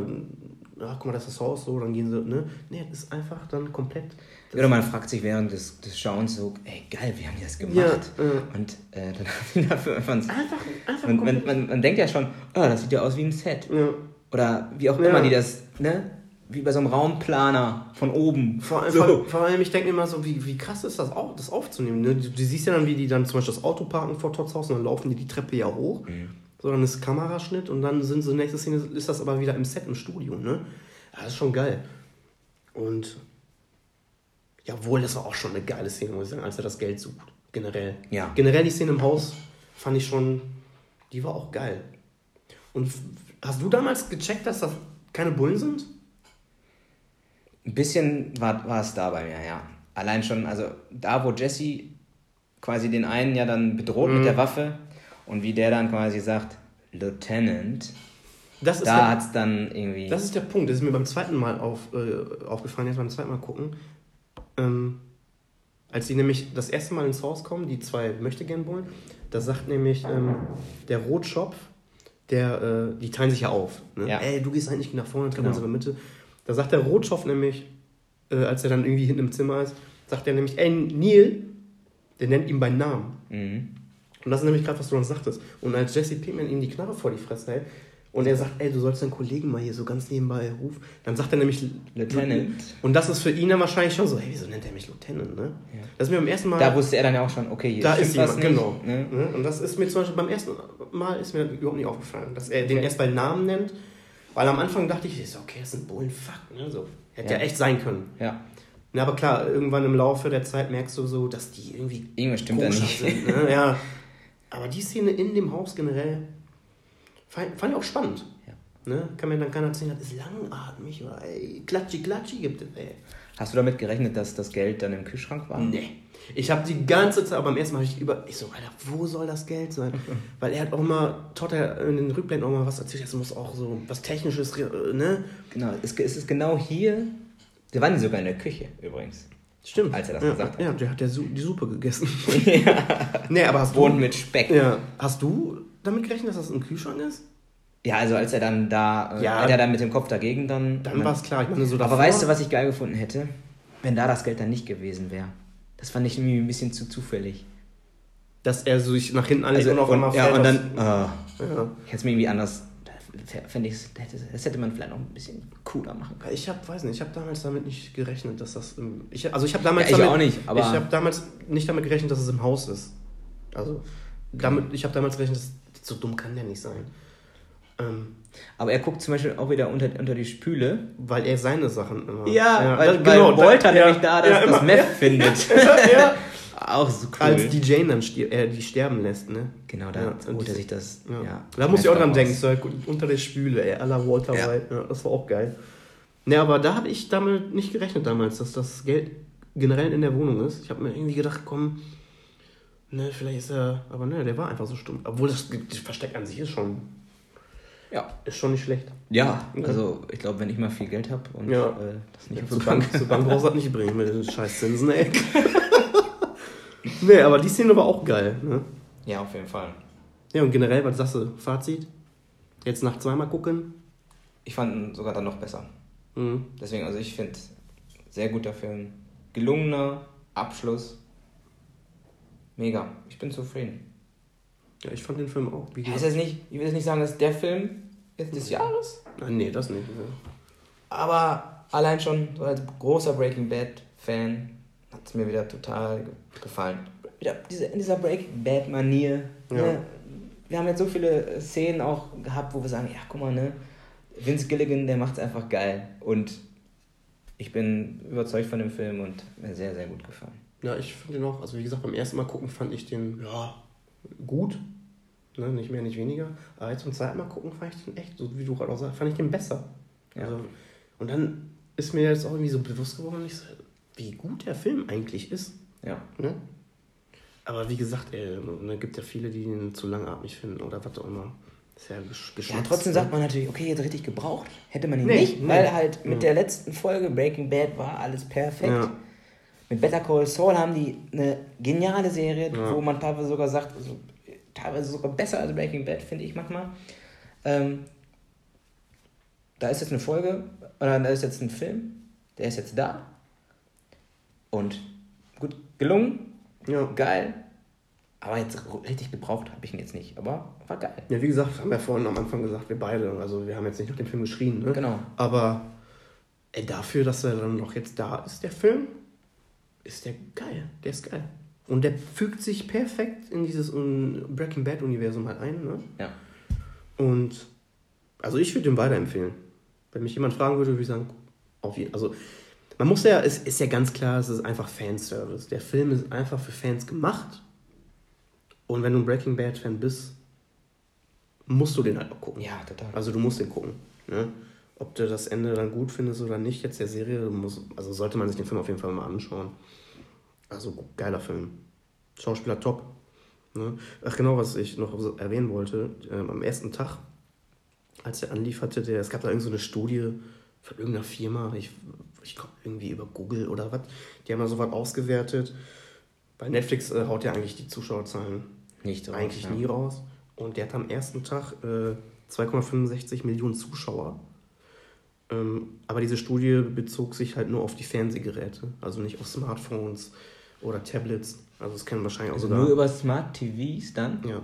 ach, guck mal, das ist das Haus, so, dann gehen sie, ne? Nee, das ist einfach dann komplett. Oder man fragt sich während des, des Schauens so, ey geil, wie haben die das gemacht? Ja, ja. Und äh, dann haben die dafür einfach ein Einfach, einfach man, man, man, man denkt ja schon, oh, das sieht ja aus wie ein Set. ja. Oder wie auch Ja. immer die das, ne? Wie bei so einem Raumplaner von oben. Vor, so. vor, vor allem, ich denke mir immer so, wie, wie krass ist das, auch, das aufzunehmen. Ne? Du, du siehst ja dann, wie die dann zum Beispiel das Auto parken vor Todds Haus und dann laufen die die Treppe ja hoch. So, dann ist Kameraschnitt und dann sind so nächste Szene, ist das aber wieder im Set im Studio. Ne? Ja, das ist schon geil. Und jawohl, das war auch schon eine geile Szene, muss ich sagen, als er das Geld sucht. Generell. Ja. Generell die Szene im Haus fand ich schon, die war auch geil. Und hast du damals gecheckt, dass das keine Bullen sind? Ein bisschen war, war es da bei mir, ja. Allein schon, also da, wo Jesse quasi den einen ja dann bedroht Mhm. mit der Waffe und wie der dann quasi sagt, Lieutenant, Das ist da der- hat es dann irgendwie. Das ist der Punkt, das ist mir beim zweiten Mal auf, äh, aufgefallen, jetzt beim zweiten Mal gucken. Ähm, als die nämlich das erste Mal ins Haus kommen, die zwei Möchtegern-Bullen, da sagt nämlich ähm, der Rotschopf, der, äh, die teilen sich ja auf. Ne? Ja. Ey, du gehst eigentlich nach vorne, treffen Genau. uns in der Mitte. Da sagt der Rotschopf nämlich, äh, als er dann irgendwie hinten im Zimmer ist, sagt er nämlich, ey, Neil, der nennt ihn beim Namen. mhm. Und das ist nämlich gerade, was du uns sagtest. Und als Jesse Pinkman ihm die Knarre vor die Fresse hält und er sagt, ey, du sollst deinen Kollegen mal hier so ganz nebenbei rufen, dann sagt er nämlich Lieutenant. Und das ist für ihn dann wahrscheinlich schon so, hey, wieso nennt er mich Lieutenant, ne? Ja. Das ist mir beim ersten Mal. Da wusste er dann ja auch schon, okay, hier da ist was jemand, nicht. genau. Ne? Ne? Und das ist mir zum Beispiel beim ersten Mal ist mir überhaupt nicht aufgefallen, dass er den Okay. erst bei Namen nennt. Weil am Anfang dachte ich, ist okay, das sind Bullen, fuck, ne? So. Hätte ja. Ja. echt sein können. Ja, Na, aber klar, irgendwann im Laufe der Zeit merkst du so, dass die irgendwie irgendwas stimmt da nicht. sind. Ne? Ja. Aber die Szene in dem Haus generell fand, fand ich auch spannend. Ja. Ne? Kann mir dann keiner erzählen, das ist langatmig oder ey, klatschi klatschi gibt es, ey. Hast du damit gerechnet, dass das Geld dann im Kühlschrank war? Nee. Ich habe die ganze Zeit, aber beim ersten Mal habe ich über, ich so, Alter, wo soll das Geld sein? Weil er hat auch mal, Todd hat in den Rückblenden auch mal was erzählt, es muss auch so was Technisches, äh, ne? Genau, es, es ist genau hier. Wir waren sogar in der Küche übrigens. Stimmt. Als er das ja, gesagt hat. Ja, der hat ja Su die Suppe gegessen. Nee, aber hast Bohnen du, mit Speck. ja, hast du damit gerechnet, dass das im Kühlschrank ist? Ja, also als er dann da, äh, Ja. er dann mit dem Kopf dagegen dann. Dann war es klar. Ich meine, so Aber davor- weißt du, was ich geil gefunden hätte? Wenn da das Geld dann nicht gewesen wäre. Das fand ich irgendwie ein bisschen zu zufällig. Dass er so sich nach hinten anlegt Also, und auf einmal ja, und dann, äh, Ja. ich hätte es mir irgendwie anders, fände ich, das hätte man vielleicht noch ein bisschen cooler machen können. Ich habe, weiß nicht, ich habe damals damit nicht gerechnet, dass das im, ich, also ich habe damals Ja, ich damit, auch nicht, aber- ich habe damals nicht damit gerechnet, dass es im Haus ist. Also damit, ich habe damals gerechnet, dass so dumm kann der nicht sein, ähm, Aber er guckt zum Beispiel auch wieder unter, unter die Spüle. weil er seine Sachen immer. Ja, weil, das- weil genau, Walter ja, nämlich da das, ja, das. Meth findet. ja. auch so cool. Als die Jane dann stir äh, die sterben lässt, ne? genau, da Ja, holt er sich das. Ja. Ja, da muss ich auch dran raus. denken, so unter der Spüle, ey, la Walter Ja. White. Ja, das war auch geil. Ne, aber da habe ich damit nicht gerechnet damals, dass das Geld generell in der Wohnung ist. Ich habe mir irgendwie gedacht, komm, ne, vielleicht ist er, aber ne, der war einfach so stumm. Obwohl das, das Versteck an sich ist schon, Ja. ist schon nicht schlecht. Ja, also ich glaube, wenn ich mal viel Geld habe und Ja. äh, das nicht auf Zur Bank, Bank. zur Bank brauchst du das nicht bringen mit den scheiß Zinsen, ey. ne, aber die Szene war auch geil, ne? Ja, auf jeden Fall. Ja, und generell, was sagst du? Fazit? Jetzt nach zweimal gucken? Ich fand ihn sogar dann noch besser. Mhm. Deswegen, also ich finde, sehr guter Film. Gelungener Abschluss. Mega. Ich bin zufrieden. Ja, ich fand den Film auch. Wie Ja, ist jetzt nicht, ich will jetzt nicht sagen, das ist der Film jetzt des Jahres. Nein, nee, das nicht. Aber allein schon so als großer Breaking Bad Fan hat es mir wieder total ge- gefallen. wieder diese, in dieser Breaking Bad-Manier. Ja. Ne? Wir haben jetzt so viele Szenen auch gehabt, wo wir sagen, ja, guck mal, ne, Vince Gilligan, der macht's einfach geil. Und ich bin überzeugt von dem Film und mir sehr, sehr gut gefallen. Ja, ich finde den auch, also wie gesagt, beim ersten Mal gucken fand ich den, ja, gut. Ne, nicht mehr, nicht weniger. Aber jetzt beim zweiten Mal gucken fand ich den echt, so wie du gerade auch sagst, fand ich den besser. Ja. Also, und dann ist mir jetzt auch irgendwie so bewusst geworden, so, wie gut der Film eigentlich ist. Ja. Ne? Aber wie gesagt, ey, ne, gibt ja viele, die ihn zu langatmig finden oder was auch immer. Ist ja trotzdem sagt man natürlich, okay, jetzt richtig gebraucht. Hätte man ihn Nee, nicht, nee. weil halt mit Ja. der letzten Folge Breaking Bad war alles perfekt. Ja. Mit Better Call Saul haben die eine geniale Serie, Ja. wo man teilweise sogar sagt, also, teilweise sogar besser als Breaking Bad, finde ich manchmal. Ähm, da ist jetzt eine Folge, oder da ist jetzt ein Film, der ist jetzt da. Und gut gelungen, Ja. geil. Aber jetzt richtig gebraucht habe ich ihn jetzt nicht. Aber war geil. Ja, wie gesagt, haben wir vorhin am Anfang gesagt, wir beide. Also wir haben jetzt nicht nach dem Film geschrien, ne? Genau. Aber ey, dafür, dass er dann noch jetzt da ist, der Film, ist der geil. Der ist geil. Und der fügt sich perfekt in dieses Breaking Bad-Universum halt ein, ne? Ja. Und also ich würde den weiterempfehlen. Wenn mich jemand fragen würde, würde ich sagen, auf jeden Also man muss ja, es ist ja ganz klar, es ist einfach Fanservice. Der Film ist einfach für Fans gemacht. Und wenn du ein Breaking Bad-Fan bist, musst du den halt auch gucken. Ja, total. Also du musst den gucken. Ne? Ob du das Ende dann gut findest oder nicht, jetzt der Serie, muss, also sollte man sich den Film auf jeden Fall mal anschauen. Also geiler Film. Schauspieler top. Ne? Ach genau, was ich noch erwähnen wollte, ähm, am ersten Tag, als er anlief, hatte der, es gab da irgendeine so eine Studie von irgendeiner Firma, ich, ich glaube irgendwie über Google oder was, die haben da so was ausgewertet. Bei Netflix äh, haut ja eigentlich die Zuschauerzahlen Nicht raus, eigentlich ja. nie raus. Und der hat am ersten Tag äh, 2,65 Millionen Zuschauer. Ähm, aber diese Studie bezog sich halt nur auf die Fernsehgeräte, also nicht auf Smartphones oder Tablets. Also es können wahrscheinlich auch Also sogar. nur über Smart TVs dann? ja.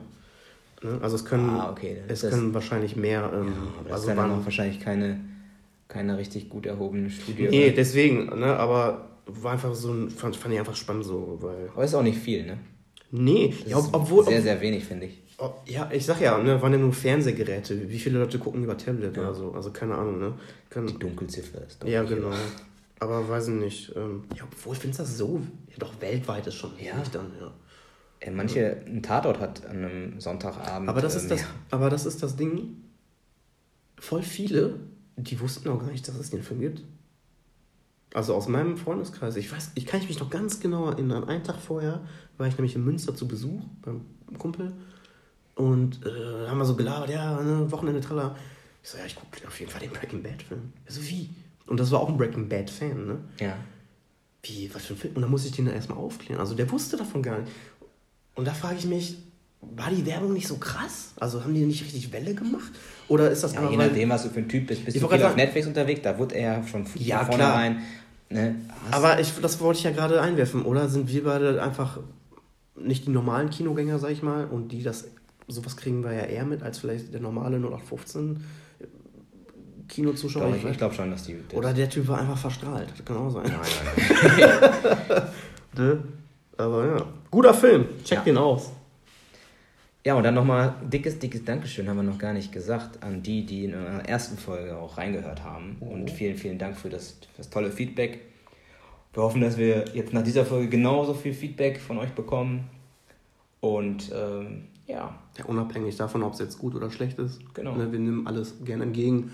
Ne? Also es können, Ah, okay, es können wahrscheinlich mehr. Ähm, Ja, aber das also ist dann waren, auch wahrscheinlich keine, keine richtig gut erhobene Studie. nee, oder? deswegen, ne? aber war einfach so ein, fand, fand ich einfach spannend so, weil. aber ist auch nicht viel, ne? Nee, ja, obwohl. sehr, ob, sehr wenig, finde ich. Ob, ja, ich sag ja, ne, waren ja nur Fernsehgeräte. Wie viele Leute gucken über Tablet oder so? Also keine Ahnung, ne? Können, Die Dunkelziffer ist doch Ja, hier. genau. Aber weiß ich nicht. Ähm, ja, obwohl, findest du das so? Ja, doch, weltweit ist schon Ja. nicht dann, ja. Äh, Manche, ein Tatort hat an einem Sonntagabend. Aber das, äh, ist das, mehr. aber das ist das Ding. Voll viele, die wussten auch gar nicht, dass es den Film gibt. Also aus meinem Freundeskreis. Ich weiß, ich kann mich noch ganz genau erinnern. Einen Tag vorher war ich nämlich in Münster zu Besuch beim Kumpel. Und äh, haben wir so gelabert, ja, ne, Wochenende Tralla. Ich so, ja, ich gucke auf jeden Fall den Breaking Bad Film. Also wie? Und das war auch ein Breaking Bad Fan, ne? Ja. Wie, was für ein Film? Und dann muss ich den da erstmal aufklären. Also der wusste davon gar nicht. Und da frage ich mich, war die Werbung nicht so krass? Also haben die nicht richtig Welle gemacht? Oder ist das ja einfach, je nachdem, was du für ein Typ bist. Bist du viel grad auf sagen- Netflix unterwegs? Da wurde er ja schon von Ja, vornherein. Ne, Aber ich, das wollte ich ja gerade einwerfen, oder? Sind wir beide einfach nicht die normalen Kinogänger, sag ich mal, und die das, sowas kriegen wir ja eher mit, als vielleicht der normale 0815 Kinozuschauer. Doch, Ich ich glaube schon, dass die. Das Oder der Typ war einfach verstrahlt. Das kann auch sein. Nein, nein, Ne? Aber ja. Guter Film. Check Ja. den aus. Ja, und dann nochmal dickes, dickes Dankeschön, haben wir noch gar nicht gesagt, an die, die in der ersten Folge auch reingehört haben. Und vielen, vielen Dank für das, für das tolle Feedback. Wir hoffen, dass wir jetzt nach dieser Folge genauso viel Feedback von euch bekommen. Und ähm, ja, Ja, unabhängig davon, ob es jetzt gut oder schlecht ist. Genau. Ne, wir nehmen alles gerne entgegen.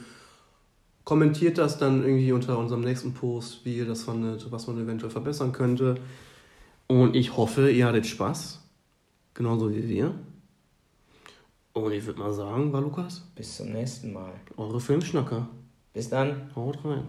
Kommentiert das dann irgendwie unter unserem nächsten Post, wie ihr das fandet, was man eventuell verbessern könnte. Und ich hoffe, ihr hattet Spaß. Genauso wie wir. Und ich würde mal sagen, war Lukas, bis zum nächsten Mal. eure Filmschnacker. Bis dann. Haut rein.